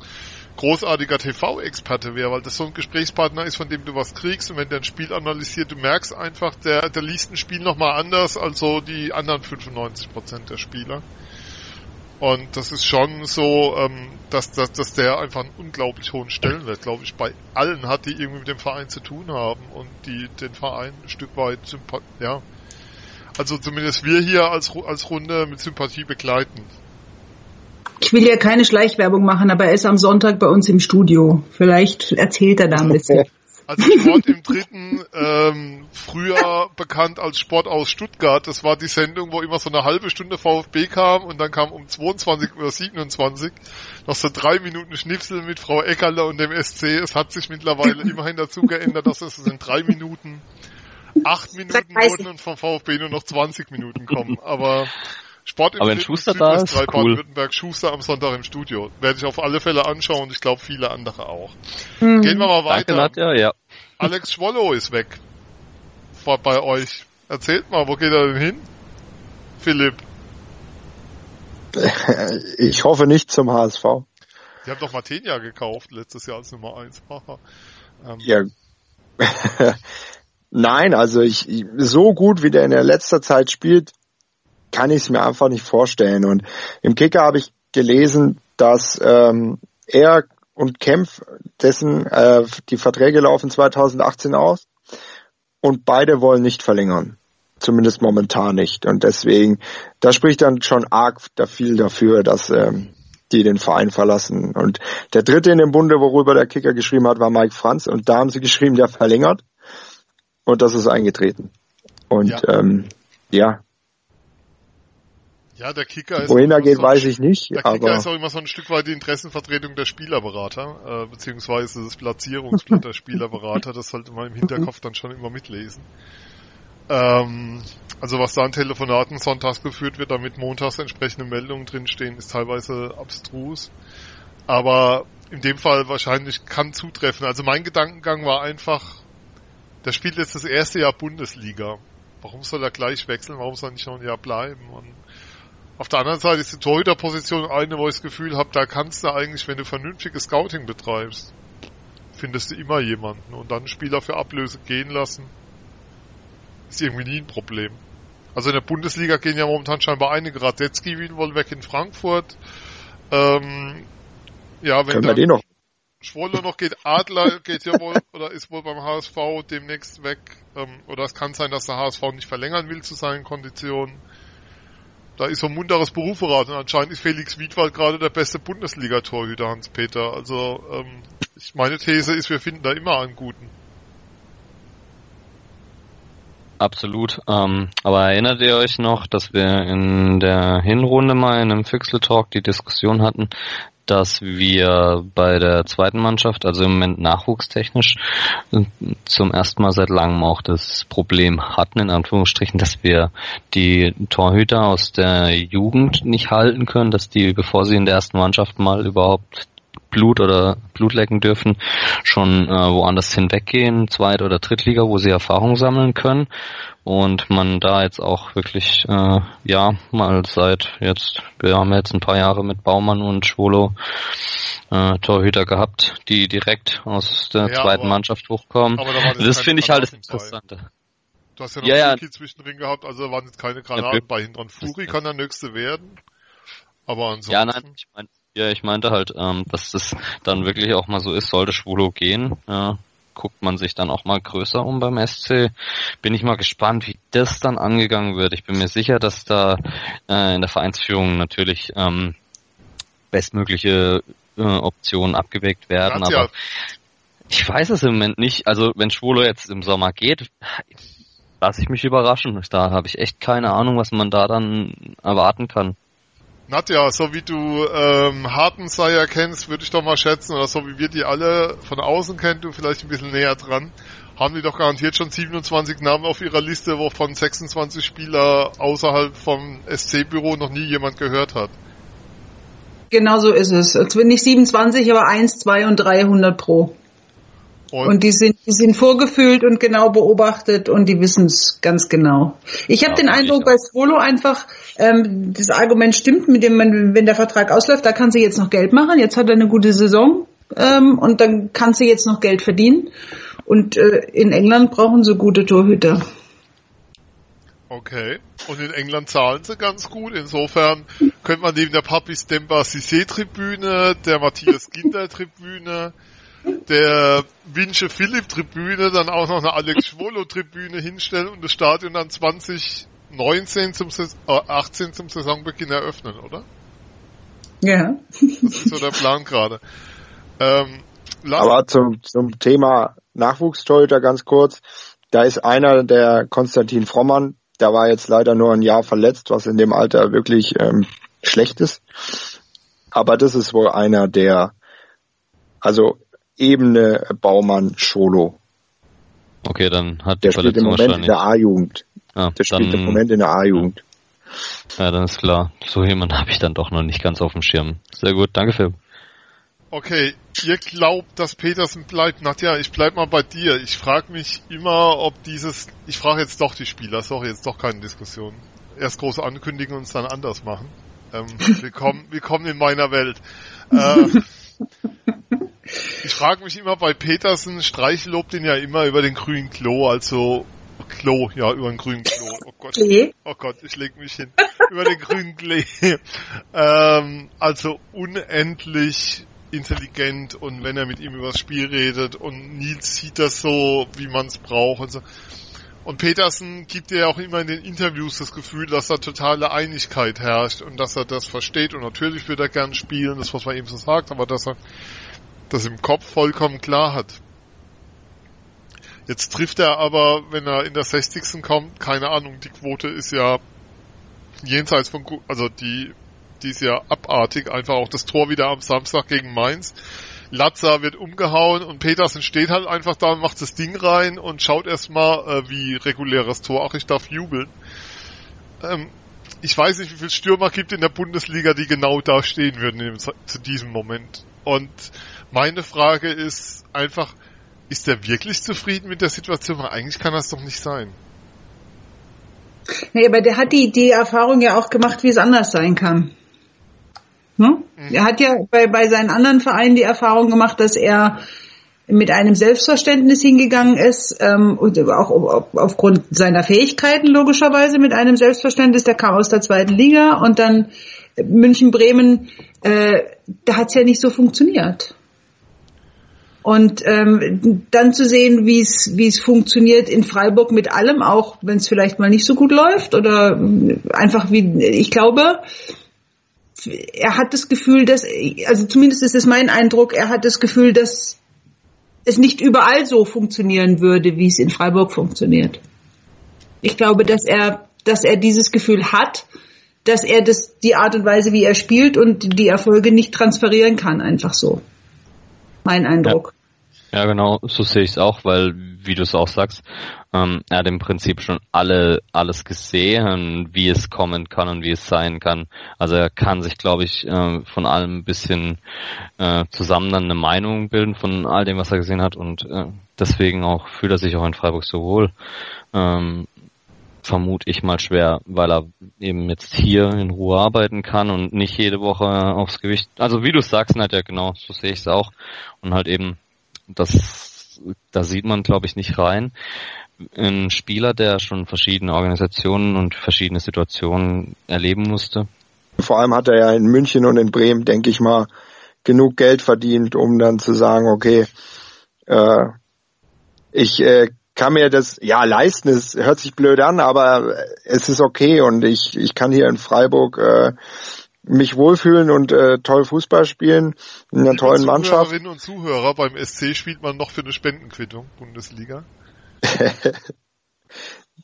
großartiger TV-Experte wäre, weil das so ein Gesprächspartner ist, von dem du was kriegst und wenn der ein Spiel analysiert, du merkst einfach, der, der liest ein Spiel nochmal anders als so die anderen 95% der Spieler. Und das ist schon so, ähm, dass, dass, dass der einfach einen unglaublich hohen Stellenwert, glaube ich, bei allen hat, die irgendwie mit dem Verein zu tun haben und die den Verein ein Stück weit ja. Also zumindest wir hier als, als Runde mit Sympathie begleiten. Ich will ja keine Schleichwerbung machen, aber er ist am Sonntag bei uns im Studio. Vielleicht erzählt er da ein bisschen. Also Sport im Dritten, ähm, früher bekannt als Sport aus Stuttgart. Das war die Sendung, wo immer so eine halbe Stunde VfB kam und dann kam um 22 oder 27 noch so drei Minuten Schnipsel mit Frau Eckerle und dem SC. Es hat sich mittlerweile immerhin dazu geändert, dass es in drei Minuten acht Minuten wurden und vom VfB nur noch 20 Minuten kommen. Aber Sport im Aber wenn Schuster da ist, cool. Baden-Württemberg, Schuster am Sonntag im Studio. Werde ich auf alle Fälle anschauen und ich glaube viele andere auch. Mhm. Gehen wir mal weiter. Danke, Nadja, ja. Alex Schwollow ist weg. Vor, bei euch. Erzählt mal, wo geht er denn hin? Philipp. Ich hoffe nicht zum HSV. Die haben doch Matenia gekauft letztes Jahr als Nummer 1. ähm. Ja. Nein, also ich, so gut wie der in der letzter Zeit spielt, kann ich es mir einfach nicht vorstellen. Und im Kicker habe ich gelesen, dass ähm, er und Kempf, dessen äh, die Verträge laufen 2018 aus und beide wollen nicht verlängern. Zumindest momentan nicht. Und deswegen, da spricht dann schon arg da viel dafür, dass ähm, die den Verein verlassen. Und der dritte in dem Bunde, worüber der Kicker geschrieben hat, war Mike Franz. Und da haben sie geschrieben, der verlängert. Und das ist eingetreten. Und ja, ähm, ja ja, der Kicker ist. Wohin er geht, so weiß ich nicht. Der aber Kicker ist auch immer so ein Stück weit die Interessenvertretung der Spielerberater, äh, beziehungsweise das Platzierungsblatt der Spielerberater. Das sollte man im Hinterkopf dann schon immer mitlesen. Ähm, also was da an Telefonaten sonntags geführt wird, damit montags entsprechende Meldungen drinstehen, ist teilweise abstrus. Aber in dem Fall wahrscheinlich kann zutreffen. Also mein Gedankengang war einfach, der spielt jetzt das erste Jahr Bundesliga. Warum soll er gleich wechseln? Warum soll er nicht noch ein Jahr bleiben? Und auf der anderen Seite ist die Torhüterposition eine, wo ich das Gefühl habe, da kannst du eigentlich, wenn du vernünftiges Scouting betreibst, findest du immer jemanden. Und dann Spieler für Ablöse gehen lassen, ist irgendwie nie ein Problem. Also in der Bundesliga gehen ja momentan scheinbar einige. Radetzky will wohl weg in Frankfurt. Ähm, ja, wenn Können wir den noch? Schwolle noch geht, Adler geht ja wohl oder ist wohl beim HSV demnächst weg. Ähm, oder es kann sein, dass der HSV nicht verlängern will zu seinen Konditionen da ist so ein munteres Berufverrat und anscheinend ist Felix Wiedwald gerade der beste Bundesliga-Torhüter, Hans-Peter. Also ähm, ich, meine These ist, wir finden da immer einen guten. Absolut. Ähm, aber erinnert ihr euch noch, dass wir in der Hinrunde mal in einem Fixel Talk die Diskussion hatten, dass wir bei der zweiten Mannschaft, also im Moment nachwuchstechnisch, zum ersten Mal seit langem auch das Problem hatten, in Anführungsstrichen, dass wir die Torhüter aus der Jugend nicht halten können, dass die, bevor sie in der ersten Mannschaft mal überhaupt Blut oder Blut lecken dürfen, schon äh, woanders hinweggehen, Zweit- oder Drittliga, wo sie Erfahrung sammeln können und man da jetzt auch wirklich äh, ja mal seit jetzt wir haben jetzt ein paar Jahre mit Baumann und Schwolo äh, Torhüter gehabt, die direkt aus der ja, zweiten aber, Mannschaft hochkommen. das finde ich halt das Interessante. Du hast ja noch ja, ja. zwischendrin gehabt, also waren jetzt keine Granaten ja, bei hinten dran. Kann der nächste werden. Aber ansonsten. Ja, nein, ich meine, ja, ich meinte halt, ähm, dass das dann wirklich auch mal so ist, sollte Schwulo gehen, ja, guckt man sich dann auch mal größer um beim SC. Bin ich mal gespannt, wie das dann angegangen wird. Ich bin mir sicher, dass da äh, in der Vereinsführung natürlich ähm, bestmögliche äh, Optionen abgewägt werden. aber ja. ich weiß es im Moment nicht. Also wenn Schwulo jetzt im Sommer geht, lasse ich mich überraschen. Da habe ich echt keine Ahnung, was man da dann erwarten kann. Nadja, so wie du ähm, Hartenseyer kennst, würde ich doch mal schätzen, oder so wie wir die alle von außen kennen, du vielleicht ein bisschen näher dran, haben die doch garantiert schon 27 Namen auf ihrer Liste, wovon 26 Spieler außerhalb vom SC-Büro noch nie jemand gehört hat. Genau so ist es. Nicht 27, aber 1, 2 und 300 pro. Und, und, die sind, die sind vorgefühlt und genau beobachtet und die wissen es ganz genau. Ich habe ja, den Eindruck bei Swolo einfach, ähm, das Argument stimmt, mit dem man, wenn der Vertrag ausläuft, da kann sie jetzt noch Geld machen. Jetzt hat er eine gute Saison ähm, und dann kann sie jetzt noch Geld verdienen. Und äh, in England brauchen sie gute Torhüter. Okay. Und in England zahlen sie ganz gut. Insofern könnte man neben der Papis Demba Cissé Tribüne, der Matthias Ginder Tribüne, der Winche Philipp Tribüne dann auch noch eine Alex Schwolo Tribüne hinstellen und das Stadion dann 2019 zum äh, 18 zum Saisonbeginn eröffnen, oder? Ja. Das ist so der Plan gerade. Ähm, Aber zum, zum Thema Nachwuchstorhüter ganz kurz. Da ist einer, der Konstantin Frommann, der war jetzt leider nur ein Jahr verletzt, was in dem Alter wirklich ähm, schlecht ist. Aber das ist wohl einer, der, also Ebene Baumann Scholo. Okay, dann hat der spielt im Moment in der A-Jugend. Ah, der spielt im Moment in der A-Jugend. Ja, dann ist klar. So jemand habe ich dann doch noch nicht ganz auf dem Schirm. Sehr gut, danke Phil. Okay, ihr glaubt, dass Petersen bleibt. Nadja, ich bleib mal bei dir. Ich frage mich immer, ob dieses, ich frage jetzt doch die Spieler, sorry, jetzt doch keine Diskussion. Erst große ankündigen und es dann anders machen. Ähm, willkommen, willkommen in meiner Welt. Äh, Ich frage mich immer bei Petersen, Streich lobt ihn ja immer über den grünen Klo, also Klo, ja, über den grünen Klo. Oh Gott, Klee? oh Gott, ich leg mich hin. über den grünen Klee. ähm, also unendlich intelligent und wenn er mit ihm über das Spiel redet und Nils sieht das so, wie man es braucht und so. Und Petersen gibt ja auch immer in den Interviews das Gefühl, dass da totale Einigkeit herrscht und dass er das versteht und natürlich wird er gern spielen, das was man eben so sagt, aber dass er das im Kopf vollkommen klar hat. Jetzt trifft er aber, wenn er in der 60. kommt, keine Ahnung, die Quote ist ja jenseits von, also die, die ist ja abartig, einfach auch das Tor wieder am Samstag gegen Mainz. Latza wird umgehauen und Petersen steht halt einfach da und macht das Ding rein und schaut erstmal äh, wie reguläres Tor. Ach, ich darf jubeln. Ähm, ich weiß nicht, wie viele Stürmer gibt in der Bundesliga, die genau da stehen würden zu diesem Moment. Und meine Frage ist einfach, ist er wirklich zufrieden mit der Situation? Weil eigentlich kann das doch nicht sein. Nee, aber der hat die, die Erfahrung ja auch gemacht, wie es anders sein kann. Ne? Mhm. Er hat ja bei, bei seinen anderen Vereinen die Erfahrung gemacht, dass er mit einem Selbstverständnis hingegangen ist ähm, und auch auf, aufgrund seiner Fähigkeiten logischerweise mit einem Selbstverständnis. Der kam aus der zweiten Liga und dann München Bremen, äh, da hat es ja nicht so funktioniert. Und ähm, dann zu sehen, wie es wie es funktioniert in Freiburg mit allem, auch wenn es vielleicht mal nicht so gut läuft oder einfach wie ich glaube, er hat das Gefühl, dass also zumindest ist es mein Eindruck, er hat das Gefühl, dass es nicht überall so funktionieren würde, wie es in Freiburg funktioniert. Ich glaube, dass er dass er dieses Gefühl hat, dass er das die Art und Weise, wie er spielt und die Erfolge nicht transferieren kann, einfach so. Mein Eindruck. Ja, genau, so sehe ich es auch, weil, wie du es auch sagst, ähm, er hat im Prinzip schon alle alles gesehen, wie es kommen kann und wie es sein kann. Also er kann sich, glaube ich, äh, von allem ein bisschen äh, zusammen dann eine Meinung bilden von all dem, was er gesehen hat und äh, deswegen auch fühlt er sich auch in Freiburg so wohl. Ähm, vermute ich mal schwer, weil er eben jetzt hier in Ruhe arbeiten kann und nicht jede Woche aufs Gewicht. Also wie du sagst, halt ja genau, so sehe ich es auch. Und halt eben, das, da sieht man, glaube ich, nicht rein. Ein Spieler, der schon verschiedene Organisationen und verschiedene Situationen erleben musste. Vor allem hat er ja in München und in Bremen, denke ich mal, genug Geld verdient, um dann zu sagen, okay, äh, ich äh, kann mir das ja leisten, es hört sich blöd an, aber es ist okay und ich, ich kann hier in Freiburg äh, mich wohlfühlen und äh, toll Fußball spielen in einer tollen Zuhörerinnen Mannschaft. Zuhörerinnen und Zuhörer beim SC spielt man noch für eine Spendenquittung, Bundesliga.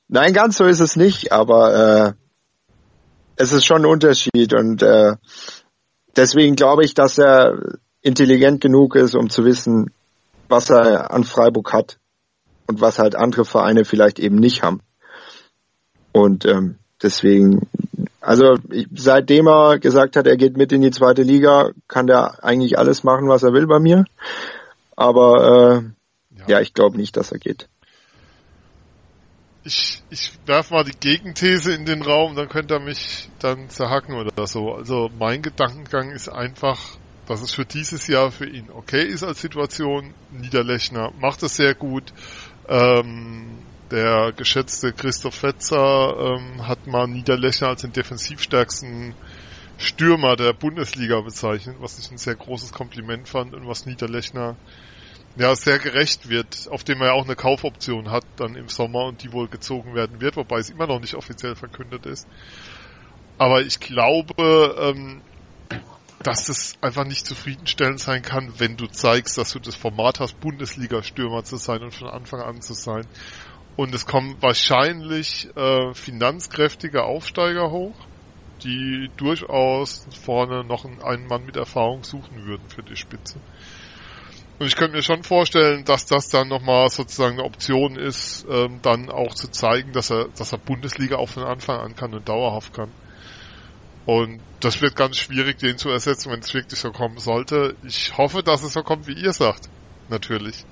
Nein, ganz so ist es nicht, aber äh, es ist schon ein Unterschied und äh, deswegen glaube ich, dass er intelligent genug ist, um zu wissen, was er an Freiburg hat und was halt andere Vereine vielleicht eben nicht haben. Und ähm, deswegen, also ich, seitdem er gesagt hat, er geht mit in die zweite Liga, kann der eigentlich alles machen, was er will bei mir. Aber äh, ja. ja, ich glaube nicht, dass er geht. Ich, ich werf mal die Gegenthese in den Raum, dann könnt ihr mich dann zerhacken oder so. Also mein Gedankengang ist einfach, dass es für dieses Jahr für ihn okay ist als Situation. Niederlechner macht es sehr gut. Ähm, der geschätzte Christoph Fetzer ähm, hat mal Niederlechner als den defensivstärksten Stürmer der Bundesliga bezeichnet, was ich ein sehr großes Kompliment fand und was Niederlechner ja sehr gerecht wird, auf dem er ja auch eine Kaufoption hat dann im Sommer und die wohl gezogen werden wird, wobei es immer noch nicht offiziell verkündet ist. Aber ich glaube, ähm, dass es einfach nicht zufriedenstellend sein kann, wenn du zeigst, dass du das Format hast, Bundesliga-Stürmer zu sein und von Anfang an zu sein. Und es kommen wahrscheinlich äh, finanzkräftige Aufsteiger hoch, die durchaus vorne noch einen Mann mit Erfahrung suchen würden für die Spitze. Und ich könnte mir schon vorstellen, dass das dann nochmal sozusagen eine Option ist, ähm, dann auch zu zeigen, dass er, dass er Bundesliga auch von Anfang an kann und dauerhaft kann. Und das wird ganz schwierig, den zu ersetzen, wenn es wirklich so kommen sollte. Ich hoffe, dass es so kommt, wie ihr sagt. Natürlich.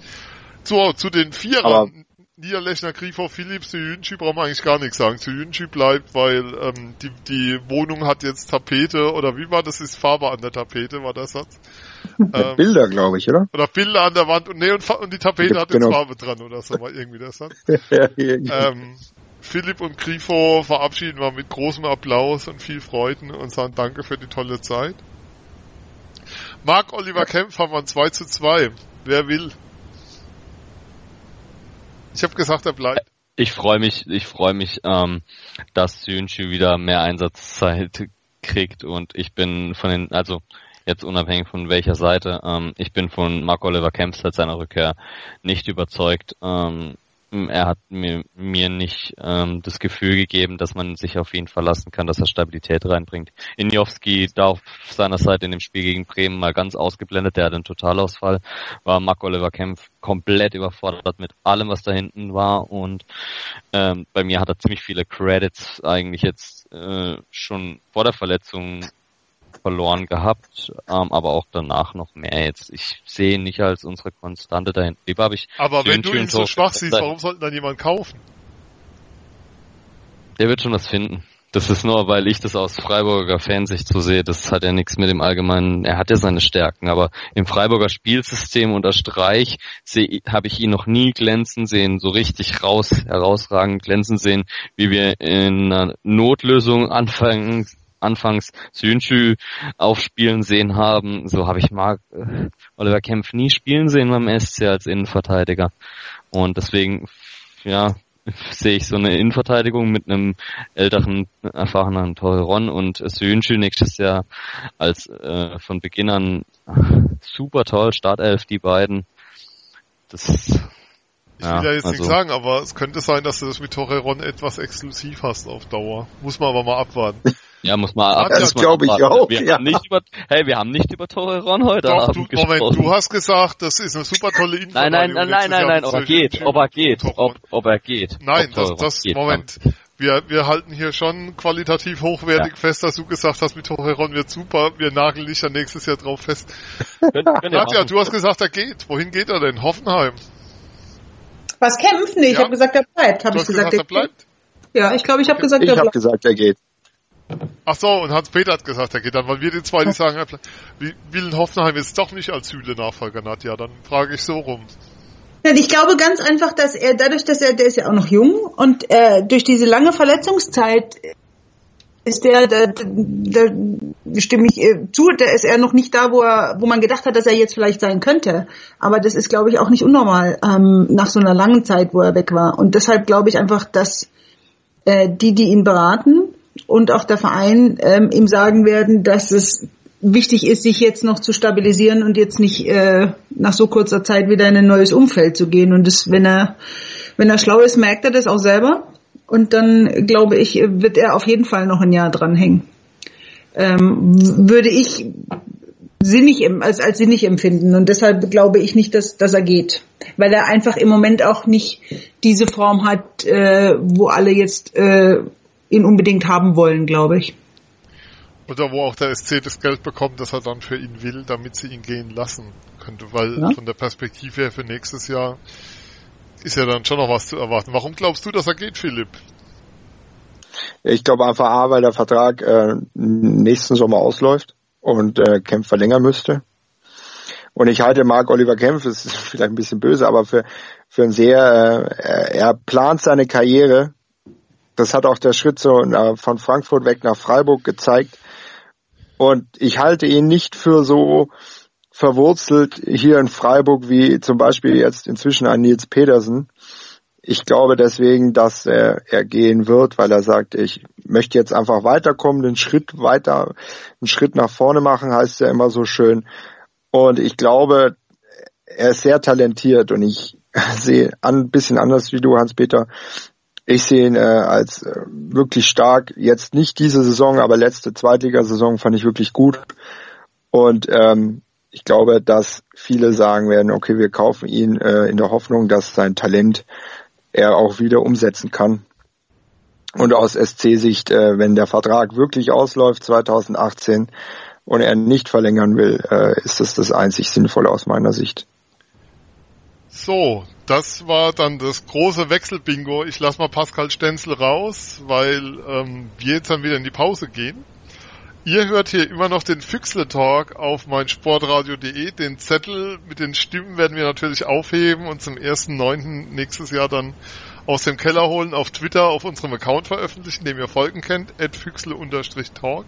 Zu, zu den Vierern. Niederlechner, Grifo, Philips, zu Jünschi brauchen wir eigentlich gar nichts sagen. Zu Jünschi bleibt, weil ähm, die, die Wohnung hat jetzt Tapete oder wie war das? Ist Farbe an der Tapete, war der Satz. ähm, Bilder, glaube ich, oder? Oder Bilder an der Wand und, nee, und, und die Tapete hat genau. Farbe dran oder so war irgendwie das dann. ja, ähm, Philipp und Grifo verabschieden wir mit großem Applaus und viel Freuden und sagen Danke für die tolle Zeit. Marc Oliver Kempf haben wir ein 2 zu 2. Wer will? Ich habe gesagt, er bleibt. Ich freue mich, ich freue mich, ähm, dass Sünchu wieder mehr Einsatzzeit kriegt und ich bin von den, also jetzt unabhängig von welcher Seite, ähm, ich bin von Mark Oliver Kempf seit seiner Rückkehr nicht überzeugt. Ähm, er hat mir, mir nicht ähm, das Gefühl gegeben, dass man sich auf ihn verlassen kann, dass er Stabilität reinbringt. Injowski da auf seiner Seite in dem Spiel gegen Bremen mal ganz ausgeblendet, der hat einen Totalausfall, war Mark Oliver Kempf komplett überfordert mit allem, was da hinten war. Und ähm, bei mir hat er ziemlich viele Credits eigentlich jetzt äh, schon vor der Verletzung verloren gehabt, ähm, aber auch danach noch mehr jetzt. Ich sehe ihn nicht als unsere Konstante dahin. Lieber habe ich. Aber wenn du ihn so schwach siehst, warum sollte dann jemand kaufen? Der wird schon was finden. Das ist nur, weil ich das aus Freiburger Fansicht so sehe. Das hat ja nichts mit dem allgemeinen, er hat ja seine Stärken, aber im Freiburger Spielsystem unter Streich habe ich ihn noch nie glänzen sehen, so richtig raus, herausragend glänzen sehen, wie wir in einer Notlösung anfangen, anfangs Sünschü aufspielen sehen haben. So habe ich Mark äh, Oliver Kempf nie spielen sehen beim SC als Innenverteidiger. Und deswegen, ja, sehe ich so eine Innenverteidigung mit einem älteren, erfahrenen Torreron und Sönschü nächstes Jahr als äh, von Beginn an super toll, Startelf, die beiden. Das ich will ja, jetzt also, nichts sagen, aber es könnte sein, dass du das mit Torreron etwas exklusiv hast auf Dauer. Muss man aber mal abwarten. Ja, muss mal ab. Das glaube ich auch. Wir ja. haben nicht über, hey, wir haben nicht über Torreron heute Doch, Abend du, gesprochen. Moment, du hast gesagt, das ist eine super tolle Info. Nein, nein, nein, nein, nein, nein, ob er geht, ob er geht, ob, ob er geht. Nein, das, das, geht, Moment. Wir, wir halten hier schon qualitativ hochwertig ja. fest, dass du gesagt hast, mit Torreron wird super. Wir nageln dich ja nächstes Jahr drauf fest. Nadja, du hast gesagt, er geht. Wohin geht er denn? Hoffenheim. Was kämpfen? Nee, ja. ich habe gesagt, er bleibt. Hab du ich gesagt, gesagt, er bleibt? Ja, ich glaube, ich habe gesagt, ich er bleibt. Ich habe gesagt, er geht. Ach so, und Hans-Peter hat gesagt, er geht dann, weil wir die zwei, die sagen, wie will Hoffenheim jetzt doch nicht als Süle-Nachfolger Nadja, dann frage ich so rum. Ich glaube ganz einfach, dass er dadurch, dass er, der ist ja auch noch jung und äh, durch diese lange Verletzungszeit ist der, da, da, stimme ich äh, zu, da ist er noch nicht da, wo er, wo man gedacht hat, dass er jetzt vielleicht sein könnte. Aber das ist, glaube ich, auch nicht unnormal ähm, nach so einer langen Zeit, wo er weg war. Und deshalb glaube ich einfach, dass äh, die, die ihn beraten, und auch der Verein ähm, ihm sagen werden, dass es wichtig ist, sich jetzt noch zu stabilisieren und jetzt nicht äh, nach so kurzer Zeit wieder in ein neues Umfeld zu gehen. Und das, wenn er, wenn er schlau ist, merkt er das auch selber. Und dann glaube ich, wird er auf jeden Fall noch ein Jahr dranhängen. Ähm, würde ich sinnig als, als sinnig empfinden. Und deshalb glaube ich nicht, dass, dass er geht. Weil er einfach im Moment auch nicht diese Form hat, äh, wo alle jetzt äh, ihn unbedingt haben wollen, glaube ich. Oder wo auch der SC das Geld bekommt, das er dann für ihn will, damit sie ihn gehen lassen könnte. Weil ja. von der Perspektive her für nächstes Jahr ist ja dann schon noch was zu erwarten. Warum glaubst du, dass er geht, Philipp? Ich glaube einfach A, weil der Vertrag äh, nächsten Sommer ausläuft und äh, Kempf verlängern müsste. Und ich halte Marc Oliver Kempf, das ist vielleicht ein bisschen böse, aber für, für ein sehr, äh, er plant seine Karriere das hat auch der Schritt so äh, von Frankfurt weg nach Freiburg gezeigt. Und ich halte ihn nicht für so verwurzelt hier in Freiburg wie zum Beispiel jetzt inzwischen ein Nils Pedersen. Ich glaube deswegen, dass er, er gehen wird, weil er sagt, ich möchte jetzt einfach weiterkommen, den Schritt weiter, einen Schritt nach vorne machen, heißt ja immer so schön. Und ich glaube, er ist sehr talentiert und ich sehe ein bisschen anders wie du, Hans-Peter, ich sehe ihn äh, als äh, wirklich stark. Jetzt nicht diese Saison, aber letzte Zweitligasaison fand ich wirklich gut. Und ähm, ich glaube, dass viele sagen werden, okay, wir kaufen ihn äh, in der Hoffnung, dass sein Talent er auch wieder umsetzen kann. Und aus SC-Sicht, äh, wenn der Vertrag wirklich ausläuft 2018 und er nicht verlängern will, äh, ist das das einzig Sinnvolle aus meiner Sicht. So, das war dann das große Wechselbingo. Ich lasse mal Pascal Stenzel raus, weil ähm, wir jetzt dann wieder in die Pause gehen. Ihr hört hier immer noch den Füchsle Talk auf meinsportradio.de. Den Zettel mit den Stimmen werden wir natürlich aufheben und zum 1.9. nächstes Jahr dann aus dem Keller holen, auf Twitter, auf unserem Account veröffentlichen, den ihr folgen könnt, füchsle-talk.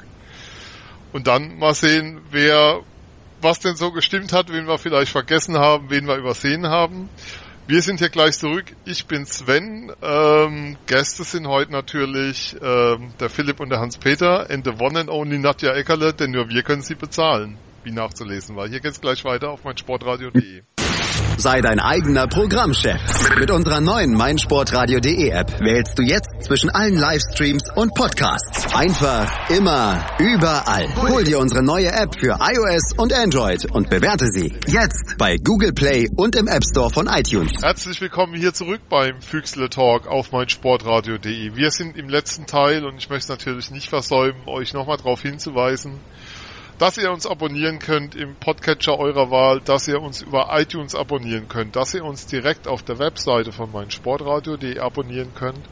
Und dann mal sehen, wer was denn so gestimmt hat, wen wir vielleicht vergessen haben, wen wir übersehen haben. Wir sind hier gleich zurück. Ich bin Sven. Ähm, Gäste sind heute natürlich ähm, der Philipp und der Hans-Peter and the one and only Nadja Eckerle, denn nur wir können sie bezahlen, wie nachzulesen war. Hier geht's gleich weiter auf meinsportradio.de. Sei dein eigener Programmchef. Mit unserer neuen meinsportradio.de App wählst du jetzt zwischen allen Livestreams und Podcasts. Einfach, immer, überall. Hol dir unsere neue App für iOS und Android und bewerte sie jetzt bei Google Play und im App Store von iTunes. Herzlich willkommen hier zurück beim Füchsle Talk auf meinsportradio.de. Wir sind im letzten Teil und ich möchte natürlich nicht versäumen, euch nochmal darauf hinzuweisen, dass ihr uns abonnieren könnt im Podcatcher eurer Wahl, dass ihr uns über iTunes abonnieren könnt, dass ihr uns direkt auf der Webseite von meinsportradio.de abonnieren könnt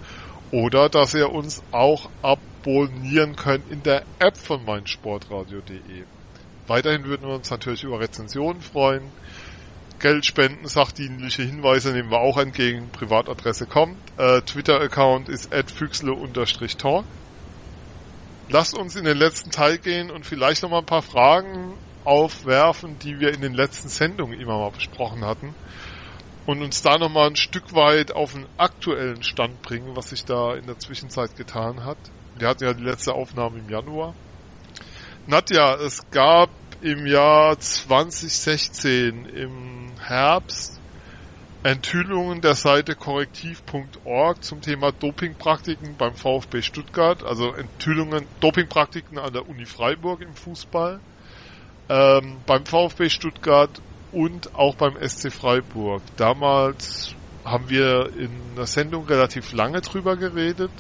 oder dass ihr uns auch abonnieren könnt in der App von meinsportradio.de. Weiterhin würden wir uns natürlich über Rezensionen freuen. Geldspenden, sachdienliche Hinweise nehmen wir auch entgegen. Privatadresse kommt. Äh, Twitter-Account ist füchsle-talk lasst uns in den letzten Teil gehen und vielleicht noch mal ein paar Fragen aufwerfen, die wir in den letzten Sendungen immer mal besprochen hatten und uns da noch mal ein Stück weit auf den aktuellen Stand bringen, was sich da in der Zwischenzeit getan hat. Wir hatten ja die letzte Aufnahme im Januar. Nadja, es gab im Jahr 2016 im Herbst Enthüllungen der Seite korrektiv.org zum Thema Dopingpraktiken beim VfB Stuttgart, also Enthüllungen Dopingpraktiken an der Uni Freiburg im Fußball, ähm, beim VfB Stuttgart und auch beim SC Freiburg. Damals haben wir in der Sendung relativ lange drüber geredet,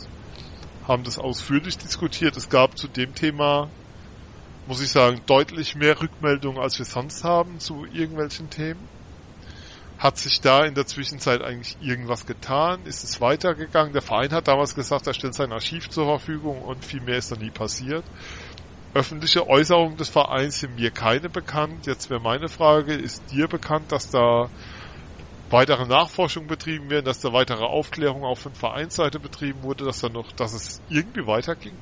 haben das ausführlich diskutiert. Es gab zu dem Thema, muss ich sagen, deutlich mehr Rückmeldungen, als wir sonst haben zu irgendwelchen Themen. Hat sich da in der Zwischenzeit eigentlich irgendwas getan? Ist es weitergegangen? Der Verein hat damals gesagt, er stellt sein Archiv zur Verfügung und viel mehr ist da nie passiert. Öffentliche Äußerungen des Vereins sind mir keine bekannt. Jetzt wäre meine Frage, ist dir bekannt, dass da weitere Nachforschung betrieben werden, dass da weitere Aufklärung auch von Vereinsseite betrieben wurde, dass da noch, dass es irgendwie weiterging?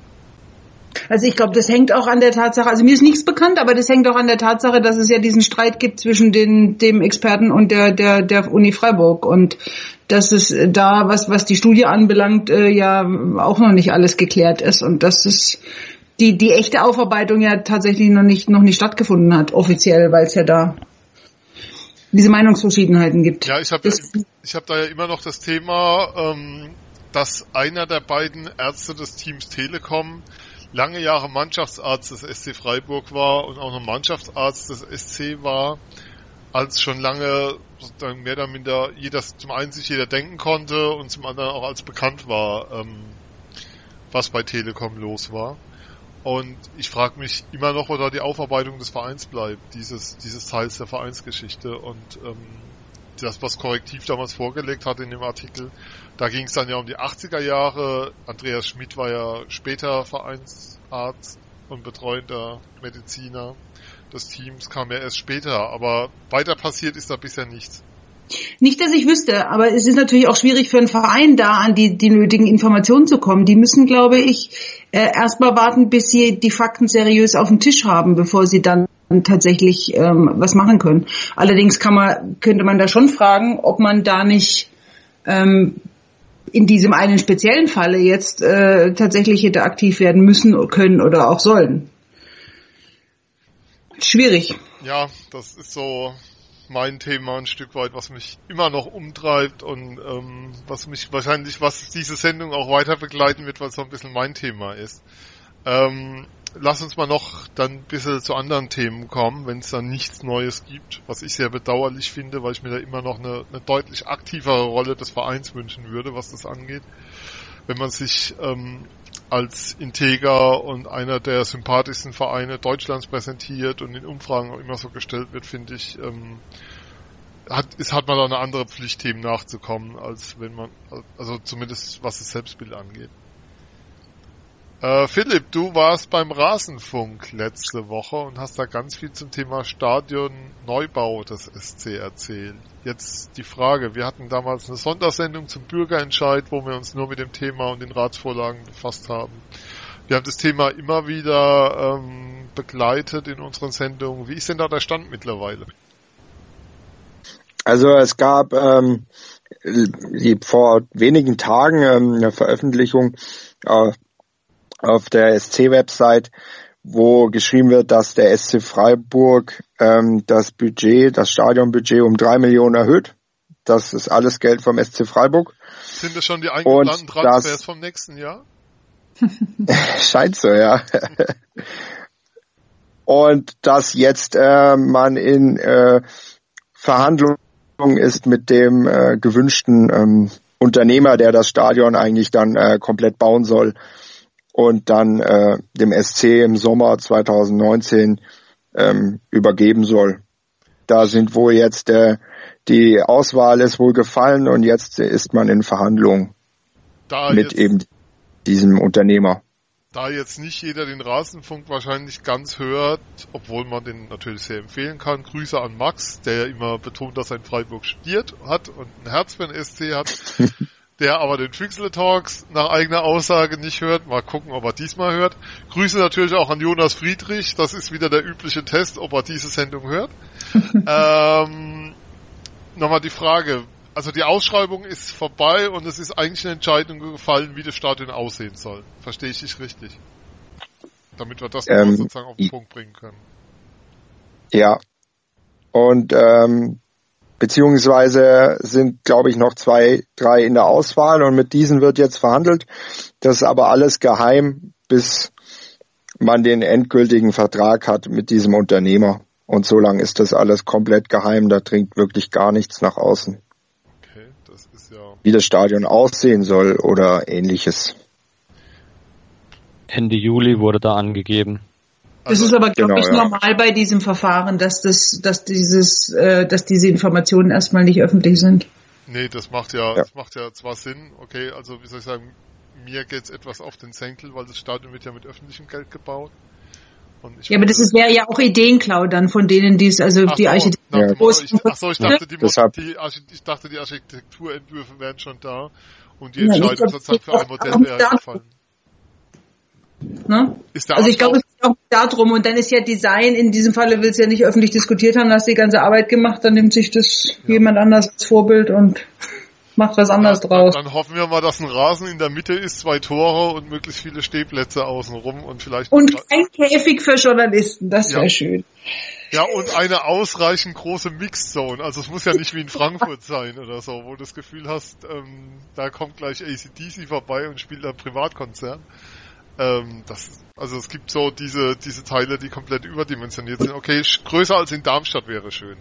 Also ich glaube, das hängt auch an der Tatsache, also mir ist nichts bekannt, aber das hängt auch an der Tatsache, dass es ja diesen Streit gibt zwischen den, dem Experten und der, der, der Uni Freiburg und dass es da, was, was die Studie anbelangt, äh, ja auch noch nicht alles geklärt ist und dass es die, die echte Aufarbeitung ja tatsächlich noch nicht, noch nicht stattgefunden hat, offiziell, weil es ja da diese Meinungsverschiedenheiten gibt. Ja, ich habe ich hab da ja immer noch das Thema, ähm, dass einer der beiden Ärzte des Teams Telekom lange Jahre Mannschaftsarzt des SC Freiburg war und auch noch Mannschaftsarzt des SC war, als schon lange mehr oder minder jeder, zum einen sich jeder denken konnte und zum anderen auch als bekannt war, ähm, was bei Telekom los war. Und ich frage mich immer noch, wo da die Aufarbeitung des Vereins bleibt, dieses, dieses Teils der Vereinsgeschichte. Und ähm, das, was Korrektiv damals vorgelegt hat in dem Artikel, da ging es dann ja um die 80er Jahre. Andreas Schmidt war ja später Vereinsarzt und betreuender Mediziner des Teams, kam ja erst später. Aber weiter passiert ist da bisher nichts. Nicht, dass ich wüsste, aber es ist natürlich auch schwierig für einen Verein da an die, die nötigen Informationen zu kommen. Die müssen, glaube ich, äh, erstmal warten, bis sie die Fakten seriös auf dem Tisch haben, bevor sie dann tatsächlich ähm, was machen können. Allerdings kann man, könnte man da schon fragen, ob man da nicht ähm, in diesem einen speziellen Falle jetzt äh, tatsächlich hätte aktiv werden müssen, können oder auch sollen. Schwierig. Ja, das ist so mein Thema ein Stück weit, was mich immer noch umtreibt und ähm, was mich wahrscheinlich, was diese Sendung auch weiter begleiten wird, weil es so ein bisschen mein Thema ist. Ähm, lass uns mal noch dann ein bisschen zu anderen Themen kommen, wenn es dann nichts Neues gibt, was ich sehr bedauerlich finde, weil ich mir da immer noch eine, eine deutlich aktivere Rolle des Vereins wünschen würde, was das angeht. Wenn man sich ähm, als integer und einer der sympathischsten Vereine Deutschlands präsentiert und in Umfragen auch immer so gestellt wird, finde ich, ähm, hat, ist, hat man da eine andere Pflicht, Themen nachzukommen, als wenn man, also zumindest was das Selbstbild angeht. Äh, Philipp, du warst beim Rasenfunk letzte Woche und hast da ganz viel zum Thema Stadion Neubau des SC erzählt. Jetzt die Frage, wir hatten damals eine Sondersendung zum Bürgerentscheid, wo wir uns nur mit dem Thema und den Ratsvorlagen befasst haben. Wir haben das Thema immer wieder ähm, begleitet in unseren Sendungen. Wie ist denn da der Stand mittlerweile? Also es gab ähm, vor wenigen Tagen ähm, eine Veröffentlichung äh, auf der SC-Website, wo geschrieben wird, dass der SC Freiburg ähm, das Budget, das Stadionbudget um drei Millionen erhöht. Das ist alles Geld vom SC Freiburg. Sind das schon die eingeplanten Transfers vom nächsten Jahr? Scheint so, ja. Und dass jetzt äh, man in äh, Verhandlungen ist mit dem äh, gewünschten ähm, Unternehmer, der das Stadion eigentlich dann äh, komplett bauen soll und dann äh, dem SC im Sommer 2019 ähm, übergeben soll. Da sind wohl jetzt äh, die Auswahl ist wohl gefallen und jetzt ist man in Verhandlungen mit eben diesem Unternehmer. Da jetzt nicht jeder den Rasenfunk wahrscheinlich ganz hört, obwohl man den natürlich sehr empfehlen kann, Grüße an Max, der ja immer betont, dass er in Freiburg studiert hat und ein Herz für den SC hat. der aber den Fixle Talks nach eigener Aussage nicht hört. Mal gucken, ob er diesmal hört. Grüße natürlich auch an Jonas Friedrich. Das ist wieder der übliche Test, ob er diese Sendung hört. ähm, Nochmal die Frage. Also die Ausschreibung ist vorbei und es ist eigentlich eine Entscheidung gefallen, wie das Stadion aussehen soll. Verstehe ich dich richtig? Damit wir das ähm, sozusagen auf den Punkt bringen können. Ja. Und ähm, beziehungsweise sind, glaube ich, noch zwei, drei in der Auswahl und mit diesen wird jetzt verhandelt. Das ist aber alles geheim, bis man den endgültigen Vertrag hat mit diesem Unternehmer. Und so lange ist das alles komplett geheim, da dringt wirklich gar nichts nach außen. Okay, das ist ja. Wie das Stadion aussehen soll oder ähnliches. Ende Juli wurde da angegeben. Also, das ist aber, glaube genau, ich, ja. normal bei diesem Verfahren, dass das, dass dieses, äh, dass diese Informationen erstmal nicht öffentlich sind. Nee, das macht ja, ja, das macht ja zwar Sinn, okay, also wie soll ich sagen, mir geht's etwas auf den Senkel, weil das Stadion wird ja mit öffentlichem Geld gebaut. ja, aber das ist, wäre ja auch Ideenklau dann von denen, die es, also ach die so, Architektur. Ja. Ich, ach so, ich dachte, die, die, ich dachte, die Architekturentwürfe wären schon da und die Entscheidung sozusagen für ein Modell wäre gefallen. Ne? also ich glaube, es geht auch darum und dann ist ja Design, in diesem Falle will es ja nicht öffentlich diskutiert haben, hast die ganze Arbeit gemacht, dann nimmt sich das ja. jemand anders als Vorbild und macht was anderes ja, draus. Dann hoffen wir mal, dass ein Rasen in der Mitte ist, zwei Tore und möglichst viele Stehplätze außenrum und vielleicht... Und kein Käfig für Journalisten, das wäre ja. schön. Ja, und eine ausreichend große Mixzone. Also es muss ja nicht wie in Frankfurt sein oder so, wo du das Gefühl hast, ähm, da kommt gleich ACDC vorbei und spielt ein Privatkonzert. Ähm, das, also es gibt so diese, diese Teile, die komplett überdimensioniert sind. Okay, größer als in Darmstadt wäre schön.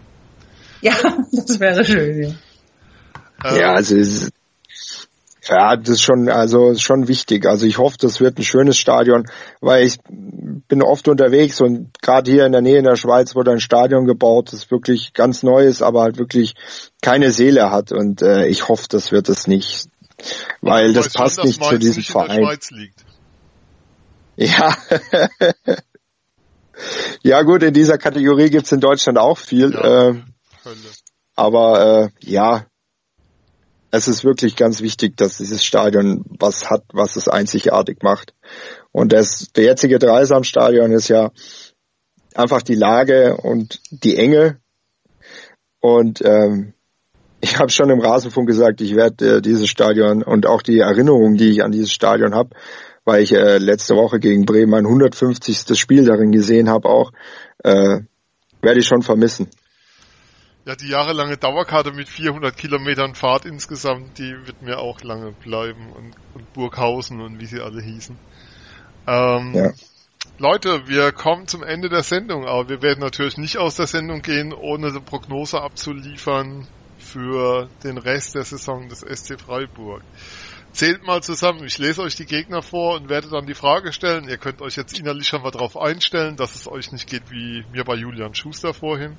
Ja, das wäre schön, ja. Ähm, ja, also es, ja, das ist schon, also ist schon wichtig. Also ich hoffe, das wird ein schönes Stadion, weil ich bin oft unterwegs und gerade hier in der Nähe in der Schweiz wurde ein Stadion gebaut, das wirklich ganz neu ist, aber halt wirklich keine Seele hat. Und äh, ich hoffe, das wird es nicht, weil das passt schon, nicht zu diesem Verein. Ja. ja gut, in dieser Kategorie gibt's in Deutschland auch viel. Ja, äh, aber äh, ja, es ist wirklich ganz wichtig, dass dieses Stadion was hat, was es einzigartig macht. Und das, der jetzige Dreisamstadion ist ja einfach die Lage und die Enge. Und ähm, ich habe schon im Rasenfunk gesagt, ich werde äh, dieses Stadion und auch die Erinnerungen, die ich an dieses Stadion habe, weil ich äh, letzte Woche gegen Bremen mein 150. Spiel darin gesehen habe auch, äh, werde ich schon vermissen. Ja, die jahrelange Dauerkarte mit 400 Kilometern Fahrt insgesamt, die wird mir auch lange bleiben und, und Burghausen und wie sie alle hießen. Ähm, ja. Leute, wir kommen zum Ende der Sendung, aber wir werden natürlich nicht aus der Sendung gehen, ohne eine Prognose abzuliefern für den Rest der Saison des SC Freiburg. Zählt mal zusammen. Ich lese euch die Gegner vor und werde dann die Frage stellen. Ihr könnt euch jetzt innerlich schon mal darauf einstellen, dass es euch nicht geht wie mir bei Julian Schuster vorhin.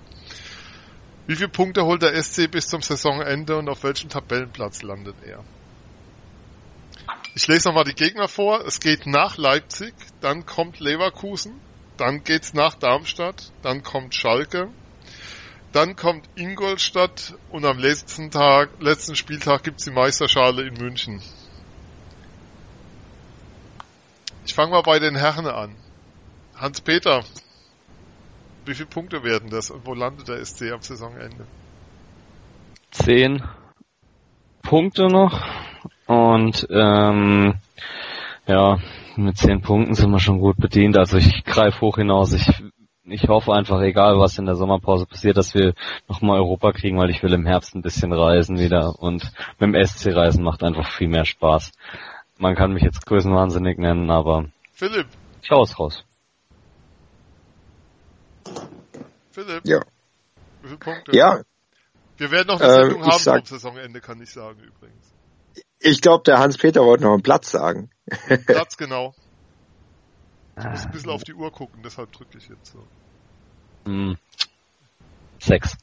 Wie viele Punkte holt der SC bis zum Saisonende und auf welchem Tabellenplatz landet er? Ich lese nochmal die Gegner vor. Es geht nach Leipzig, dann kommt Leverkusen, dann geht's nach Darmstadt, dann kommt Schalke, dann kommt Ingolstadt und am letzten Tag, letzten Spieltag gibt's die Meisterschale in München. Ich fange mal bei den Herren an. Hans-Peter, wie viele Punkte werden das und wo landet der SC am Saisonende? Zehn Punkte noch und ähm, ja, mit zehn Punkten sind wir schon gut bedient. Also ich greife hoch hinaus. Ich, ich hoffe einfach, egal was in der Sommerpause passiert, dass wir nochmal Europa kriegen, weil ich will im Herbst ein bisschen reisen wieder und mit dem SC reisen macht einfach viel mehr Spaß. Man kann mich jetzt größenwahnsinnig nennen, aber Philipp, ich hau's raus. Philipp, Ja. wie viele Punkte? Ja, Wir werden noch eine Äh, Sendung ich haben sag- am Saisonende, kann ich sagen übrigens. ich glaube, der Hans-Peter wollte noch einen Platz sagen. Platz genau. Ich muss ein bisschen auf die Uhr gucken, deshalb drücke ich jetzt so. Hm. Sechs.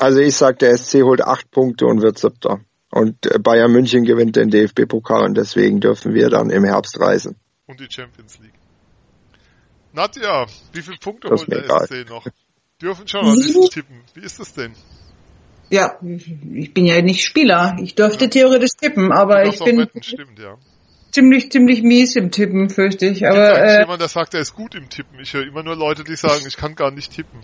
Also ich sag, der SC holt acht Punkte und wird siebter. Und äh, Bayern München gewinnt den DFB-Pokal und deswegen dürfen wir dann im Herbst reisen. Und die Champions League. Nadja, wie viele Punkte holt der egal. SC noch? Dürfen schon an diesen tippen. Wie ist das denn? Ja, ich bin ja nicht Spieler. Ich dürfte theoretisch tippen, aber ich bin wetten, stimmt, ja. ziemlich, ziemlich mies im Tippen, fürchte ich. Aber äh, jemand, der sagt, er ist gut im Tippen. Ich höre immer nur Leute, die sagen, ich kann gar nicht tippen.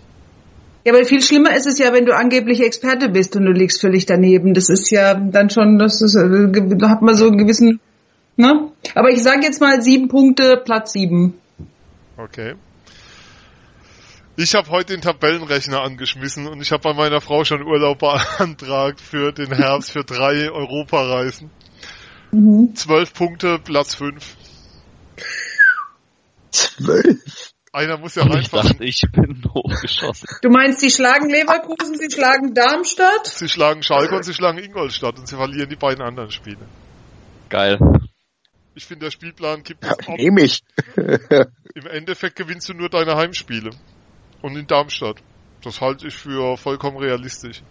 Ja, aber viel schlimmer ist es ja, wenn du angeblich Experte bist und du liegst völlig daneben. Das ist ja dann schon, das ist, äh, da hat man so einen gewissen, ne? Aber ich sage jetzt mal sieben Punkte, Platz sieben. Okay. Ich habe heute den Tabellenrechner angeschmissen und ich habe bei meiner Frau schon Urlaub beantragt für den Herbst für drei Europareisen. Zwölf Punkte, Platz fünf. Zwölf? Einer muss ja Ich reinfahren. dachte, ich bin hochgeschossen. Du meinst, sie schlagen Leverkusen, sie schlagen Darmstadt? Sie schlagen Schalke und sie schlagen Ingolstadt und sie verlieren die beiden anderen Spiele. Geil. Ich finde, der Spielplan gibt es auch. Nehm ich. Im Endeffekt gewinnst du nur deine Heimspiele. Und in Darmstadt. Das halte ich für vollkommen realistisch.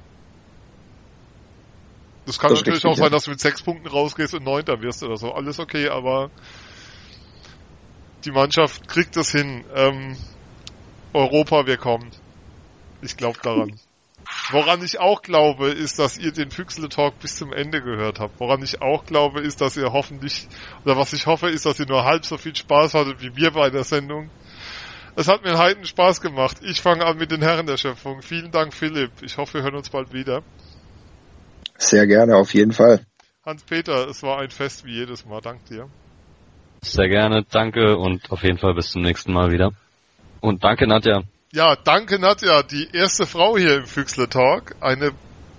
Das kann Das natürlich auch sein, ja. dass du mit sechs Punkten rausgehst und neunter wirst oder so. Alles okay, aber die Mannschaft kriegt das hin. Ähm, Europa, wir kommen. Ich glaube daran. Woran ich auch glaube, ist, dass ihr den Füchsle Talk bis zum Ende gehört habt. Woran ich auch glaube, ist, dass ihr hoffentlich, oder was ich hoffe, ist, dass ihr nur halb so viel Spaß hattet wie wir bei der Sendung. Es hat mir einen heiden Spaß gemacht. Ich fange an mit den Herren der Schöpfung. Vielen Dank, Philipp. Ich hoffe, wir hören uns bald wieder. Sehr gerne, auf jeden Fall. Hans-Peter, es war ein Fest wie jedes Mal. Dank dir. Sehr gerne, danke und auf jeden Fall bis zum nächsten Mal wieder. Und danke, Nadja. Ja, danke Nadja, die erste Frau hier im Füchsle Talk. Eine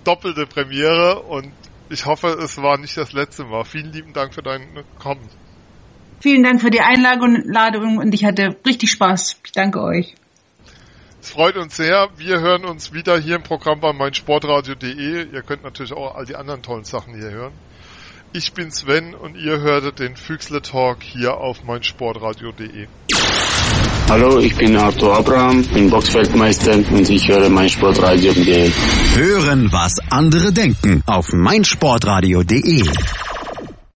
doppelte Premiere und ich hoffe, es war nicht das letzte Mal. Vielen lieben Dank für dein Kommen. Vielen Dank für die Einladung und ich hatte richtig Spaß. Ich danke euch. Es freut uns sehr. Wir hören uns wieder hier im Programm bei meinsportradio.de. Ihr könnt natürlich auch all die anderen tollen Sachen hier hören. Ich bin Sven und ihr hörtet den Füchsle Talk hier auf meinsportradio.de. Hallo, ich bin Arthur Abraham, bin Boxfeldmeister und ich höre mein Sportradio.de. Hören, was andere denken auf meinsportradio.de.